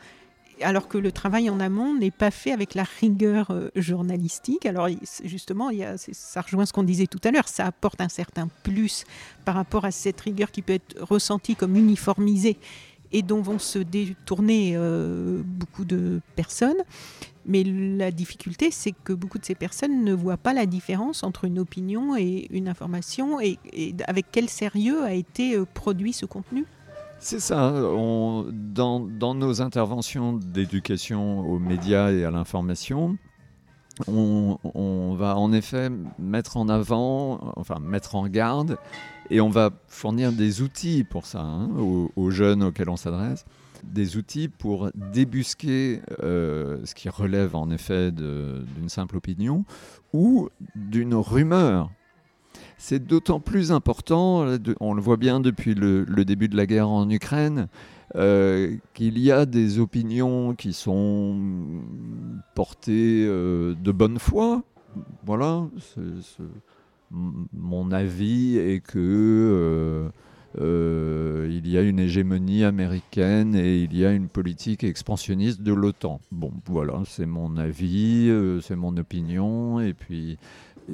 alors que le travail en amont n'est pas fait avec la rigueur euh, journalistique. Alors justement, il y a, ça rejoint ce qu'on disait tout à l'heure, ça apporte un certain plus par rapport à cette rigueur qui peut être ressentie comme uniformisée et dont vont se détourner euh, beaucoup de personnes. Mais la difficulté, c'est que beaucoup de ces personnes ne voient pas la différence entre une opinion et une information et, avec quel sérieux a été euh, produit ce contenu.
C'est ça. Dans, nos interventions d'éducation aux médias et à l'information, on, on, va en effet mettre en avant, enfin mettre en garde et on va fournir des outils pour ça, hein, aux, jeunes auxquels on s'adresse, des outils pour débusquer euh, ce qui relève en effet d'une simple opinion ou d'une rumeur. C'est d'autant plus important, on le voit bien depuis le, début de la guerre en Ukraine, euh, qu'il y a des opinions qui sont portées euh, de bonne foi. Voilà, mon avis est que euh, il y a une hégémonie américaine et il y a une politique expansionniste de l'OTAN. Bon, voilà, c'est mon avis, c'est mon opinion, et puis.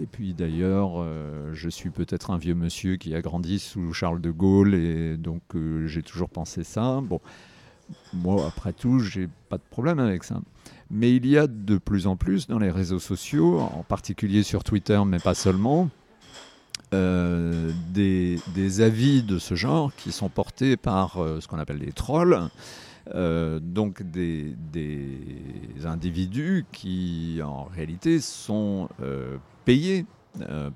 Et puis d'ailleurs, je suis peut-être un vieux monsieur qui a grandi sous Charles de Gaulle et donc j'ai toujours pensé ça. Bon, moi après tout, j'ai pas de problème avec ça. Mais il y a de plus en plus dans les réseaux sociaux, en particulier sur Twitter, mais pas seulement, euh, des, avis de ce genre qui sont portés par euh, ce qu'on appelle des trolls, euh, donc des, individus qui en réalité sont payés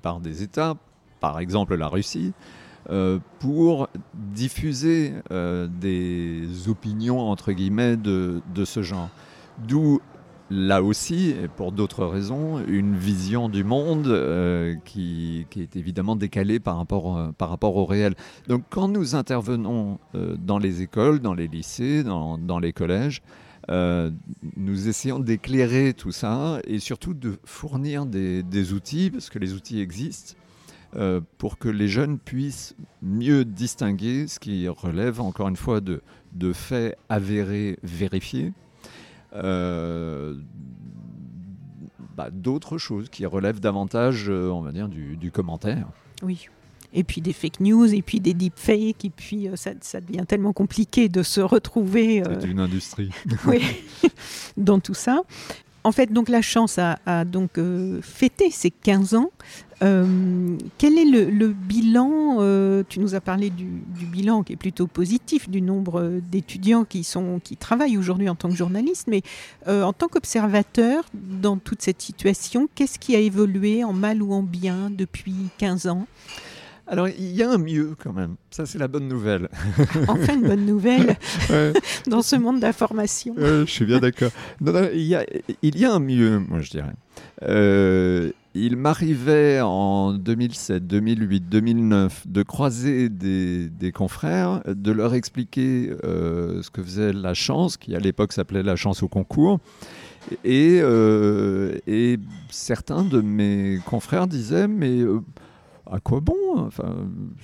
par des États, par exemple la Russie, pour diffuser des opinions entre guillemets de, de ce genre. D'où là aussi, et pour d'autres raisons, une vision du monde euh, qui, est évidemment décalée par rapport, euh, par rapport au réel. Donc quand nous intervenons euh, dans les écoles, dans les lycées, dans, les collèges, nous essayons d'éclairer tout ça et surtout de fournir des, outils, parce que les outils existent, pour que les jeunes puissent mieux distinguer ce qui relève encore une fois de, faits avérés, vérifiés, euh, bah, d'autres choses qui relèvent davantage, euh, on va dire, du, commentaire.
Oui. Et puis des fake news, et puis des deepfakes, et puis euh, ça, ça, devient tellement compliqué de se retrouver.
C'est une industrie.
oui, dans tout ça. En fait, donc la chance a, donc euh, fêté ses 15 ans. Euh, quel est le, bilan euh, Tu nous as parlé du, bilan qui est plutôt positif du nombre d'étudiants qui, sont, qui travaillent aujourd'hui en tant que journalistes, mais en tant qu'observateur dans toute cette situation, qu'est-ce qui a évolué en mal ou en bien depuis 15 ans?
Alors, il y a un mieux quand même. Ça, c'est la bonne nouvelle.
enfin, une bonne nouvelle dans ce monde d'information.
je suis bien d'accord. il, y a, il y a un mieux, moi, je dirais. Euh, il m'arrivait en 2007, 2008, 2009 de croiser des, des confrères, de leur expliquer euh, ce que faisait la chance, qui à l'époque s'appelait la chance au concours. Et, euh, et certains de mes confrères disaient, mais à quoi bon enfin,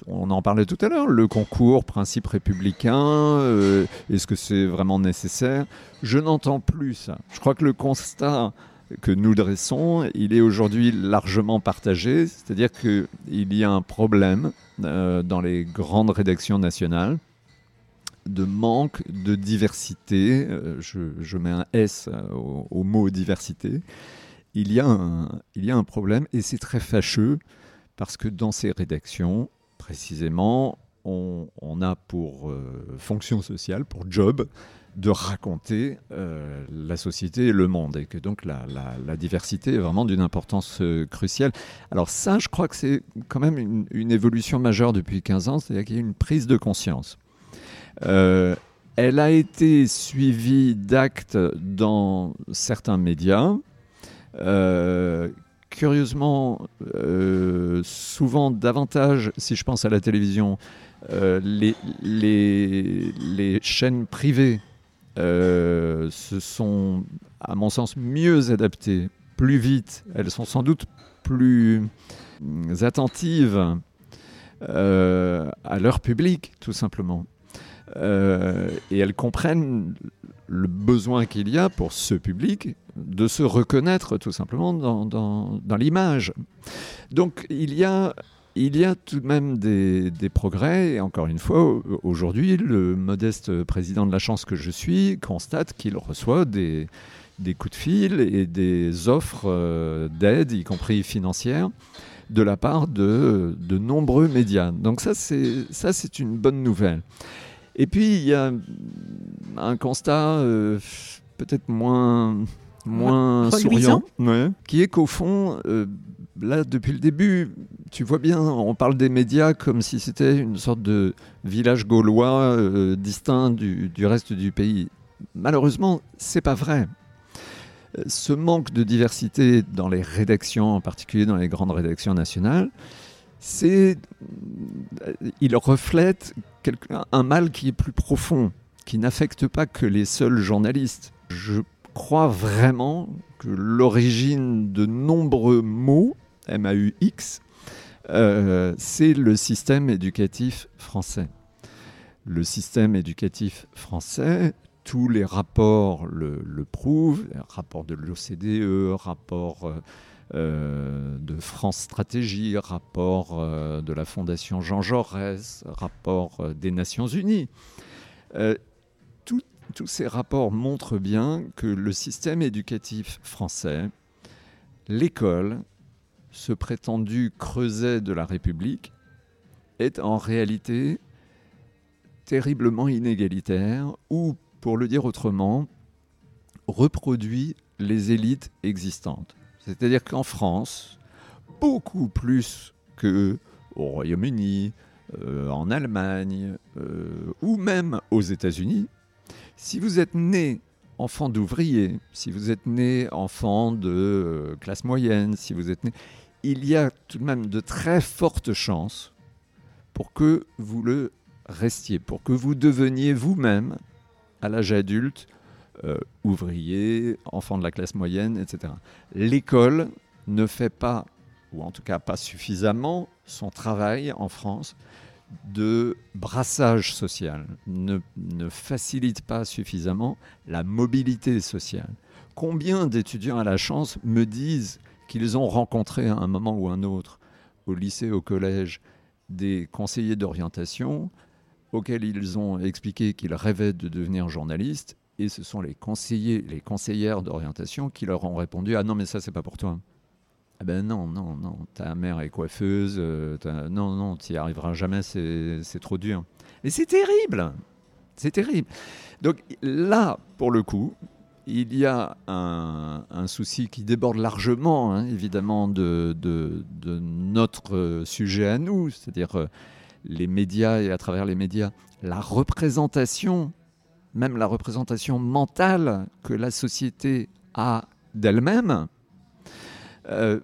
On en parlait tout à l'heure, le concours, principe républicain, euh, est-ce que c'est vraiment nécessaire? Je n'entends plus ça. Je crois que le constat que nous dressons, il est aujourd'hui largement partagé, c'est-à-dire qu'il y a un problème euh, dans les grandes rédactions nationales de manque de diversité, euh, je, mets un S au, mot diversité, il y a un problème et c'est très fâcheux parce que dans ces rédactions, précisément, on, a pour euh, fonction sociale, pour job, de raconter euh, la société et le monde, et que donc la, diversité est vraiment d'une importance euh, cruciale. Alors ça, je crois que c'est quand même une, évolution majeure depuis 15 ans, c'est-à-dire qu'il y a une prise de conscience. elle a été suivie d'actes dans certains médias curieusement, euh, souvent davantage, si je pense à la télévision, euh, les, chaînes privées euh, se sont, à mon sens, mieux adaptées, plus vite. Elles sont sans doute plus attentives euh, à leur public, tout simplement. Et elles comprennent le besoin qu'il y a pour ce public de se reconnaître tout simplement dans, l'image. Donc il y a il y a tout de même des, progrès, et encore une fois, aujourd'hui, le modeste président de la chance que je suis constate qu'il reçoit des, coups de fil et des offres euh, d'aide, y compris financières, de la part de, de nombreux médias. Donc ça, c'est ça, c'est une bonne nouvelle. Et puis il y a un constat euh, peut-être moins moins souriant, qui est qu'au fond, euh, là depuis le début, tu vois bien, on parle des médias comme si c'était une sorte de village gaulois euh, distinct du, du, reste du pays. Malheureusement, c'est pas vrai ce manque de diversité dans les rédactions, en particulier dans les grandes rédactions nationales, c'est, il reflète un mal qui est plus profond, qui n'affecte pas que les seuls journalistes. Je crois vraiment que l'origine de nombreux mots, MAUX, euh, c'est le système éducatif français. Le système éducatif français tous les rapports le, prouvent, rapport de l'OCDE, rapport euh, euh, de France Stratégie, rapport de la Fondation Jean Jaurès, rapport des Nations Unies. Tous ces rapports montrent bien que le système éducatif français, l'école, ce prétendu creuset de la République, est en réalité terriblement inégalitaire ou pour le dire autrement, reproduit les élites existantes. C'est-à-dire qu'en France, beaucoup plus que au Royaume-Uni, euh, en Allemagne euh, ou même aux États-Unis, si vous êtes né enfant d'ouvrier, si vous êtes né enfant de euh, classe moyenne, si vous êtes né, il y a tout de même de très fortes chances pour que vous le restiez, pour que vous deveniez vous-même à l'âge adulte, euh, ouvrier, enfant de la classe moyenne, etc. L'école ne fait pas, ou en tout cas pas suffisamment, son travail en France de brassage social, ne, facilite pas suffisamment la mobilité sociale. Combien d'étudiants à la chance me disent qu'ils ont rencontré à un moment ou un autre, au lycée, au collège, des conseillers d'orientation auxquels ils ont expliqué qu'ils rêvaient de devenir journalistes, et ce sont les conseillers, les conseillères d'orientation qui leur ont répondu Ah non, mais ça, c'est pas pour toi. Ah ben non, non, non, ta mère est coiffeuse, euh, non, non, tu n'y arriveras jamais, c'est trop dur. Et c'est terrible, c'est terrible. Donc là, pour le coup, il y a un, souci qui déborde largement, hein, évidemment, de, de, de, notre sujet à nous, c'est-à-dire euh, les médias et à travers les médias, la représentation, même la représentation mentale que la société a d'elle-même, euh,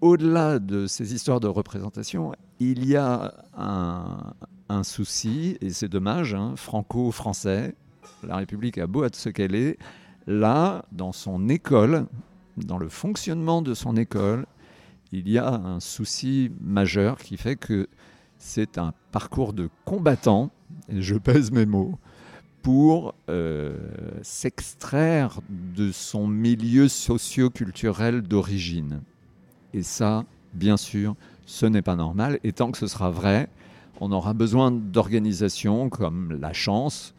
au-delà de ces histoires de représentation, il y a un, souci, et c'est dommage, hein, franco-français, la République a beau être ce qu'elle est, là, dans son école, dans le fonctionnement de son école, il y a un souci majeur qui fait que c'est un parcours de combattant, et je pèse mes mots, pour euh, s'extraire de son milieu socio-culturel d'origine. Et ça, bien sûr, ce n'est pas normal. Et tant que ce sera vrai, on aura besoin d'organisations comme la chance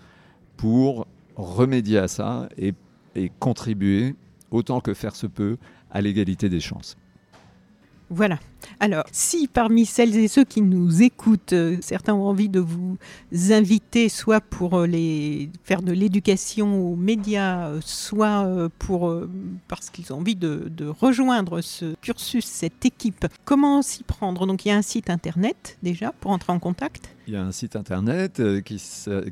pour remédier à ça et contribuer, autant que faire se peut, à l'égalité des chances.
Voilà. Alors, si parmi celles et ceux qui nous écoutent, euh, certains ont envie de vous inviter, soit pour euh, faire de l'éducation aux médias, euh, soit pour, parce qu'ils ont envie de, rejoindre ce cursus, cette équipe, comment s'y prendre? Donc, il y a un site internet déjà pour entrer en contact
Il y a un site internet qui,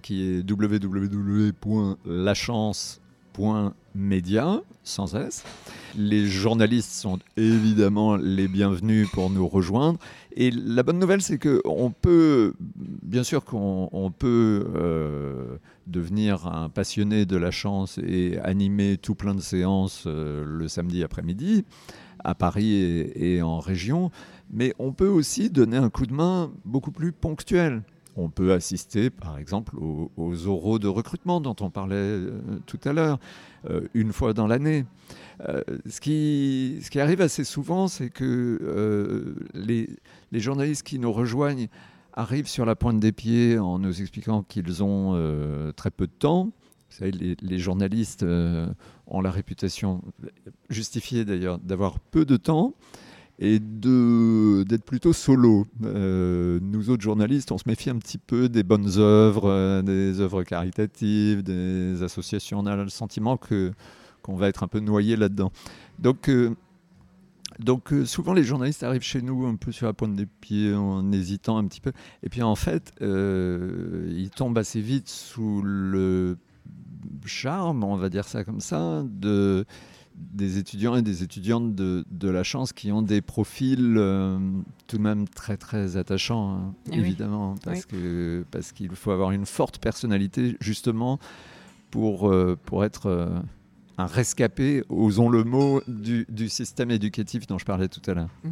qui est www.lachance.com média, sans S. Les journalistes sont évidemment les bienvenus pour nous rejoindre. Et la bonne nouvelle, c'est qu'on peut, bien sûr qu'on peut euh, devenir un passionné de la chance et animer tout plein de séances euh, le samedi après-midi à Paris et, en région, mais on peut aussi donner un coup de main beaucoup plus ponctuel. On peut assister, par exemple, aux, oraux de recrutement dont on parlait euh, tout à l'heure, euh, une fois dans l'année. Euh, ce, qui, ce qui arrive assez souvent, c'est que les, journalistes qui nous rejoignent arrivent sur la pointe des pieds en nous expliquant qu'ils ont très peu de temps. Vous savez, les journalistes ont la réputation, justifiée d'ailleurs, d'avoir peu de temps et d'être plutôt solo. Euh, nous autres journalistes, on se méfie un petit peu des bonnes œuvres, euh, des œuvres caritatives, des associations. On a le sentiment que qu'on va être un peu noyé là-dedans. Donc euh, donc souvent les journalistes arrivent chez nous un peu sur la pointe des pieds en hésitant un petit peu. Et puis en fait, ils tombent assez vite sous le charme, on va dire ça comme ça, de des étudiants et des étudiantes de, de, la chance qui ont des profils euh, tout de même très très attachants, hein, évidemment, parce que parce qu'il faut avoir une forte personnalité justement pour, euh, pour être euh, un rescapé, osons le mot, du, du, système éducatif dont je parlais tout à l'heure. Mm.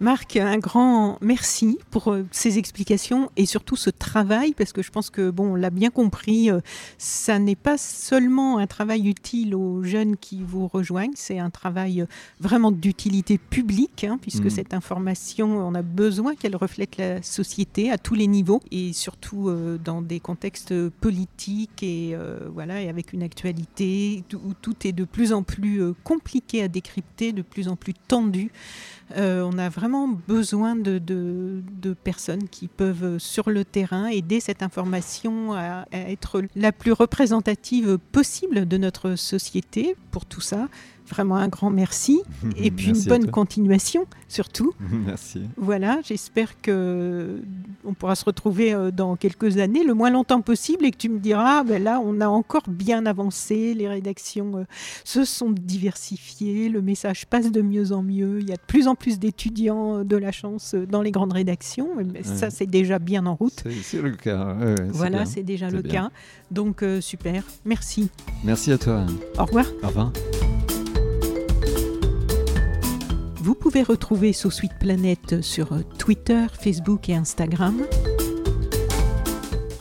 Marc, un grand merci pour euh, ces explications et surtout ce travail, parce que je pense que, bon, on l'a bien compris, euh, ça n'est pas seulement un travail utile aux jeunes qui vous rejoignent, c'est un travail euh, vraiment d'utilité publique, hein, puisque mm. cette information, on a besoin qu'elle reflète la société à tous les niveaux et surtout dans des contextes politiques et, voilà, et avec une actualité où tout est de plus en plus compliqué à décrypter, de plus en plus tendu. On a vraiment besoin de, personnes qui peuvent sur le terrain aider cette information à être la plus représentative possible de notre société pour tout ça. Vraiment un grand merci et puis une bonne continuation surtout.
Merci.
Voilà, j'espère que on pourra se retrouver euh, dans quelques années, le moins longtemps possible, et que tu me diras, ben là, on a encore bien avancé, les rédactions euh, se sont diversifiées, le message passe de mieux en mieux, il y a de plus en plus d'étudiants euh, de la chance dans les grandes rédactions, ça c'est déjà bien en route.
C'est le cas.
voilà, c'est déjà le cas. Donc super, merci.
Merci à toi.
Au revoir.
Au revoir.
Vous pouvez retrouver Sous Suite Planète sur Twitter, Facebook et Instagram.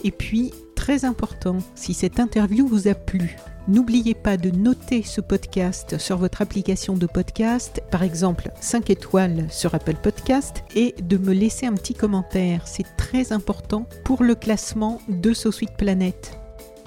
Et puis, très important, si cette interview vous a plu, N'oubliez pas de noter ce podcast sur votre application de podcast, par exemple 5 étoiles sur Apple Podcast, et de me laisser un petit commentaire. C'est très important pour le classement de Suite Planète.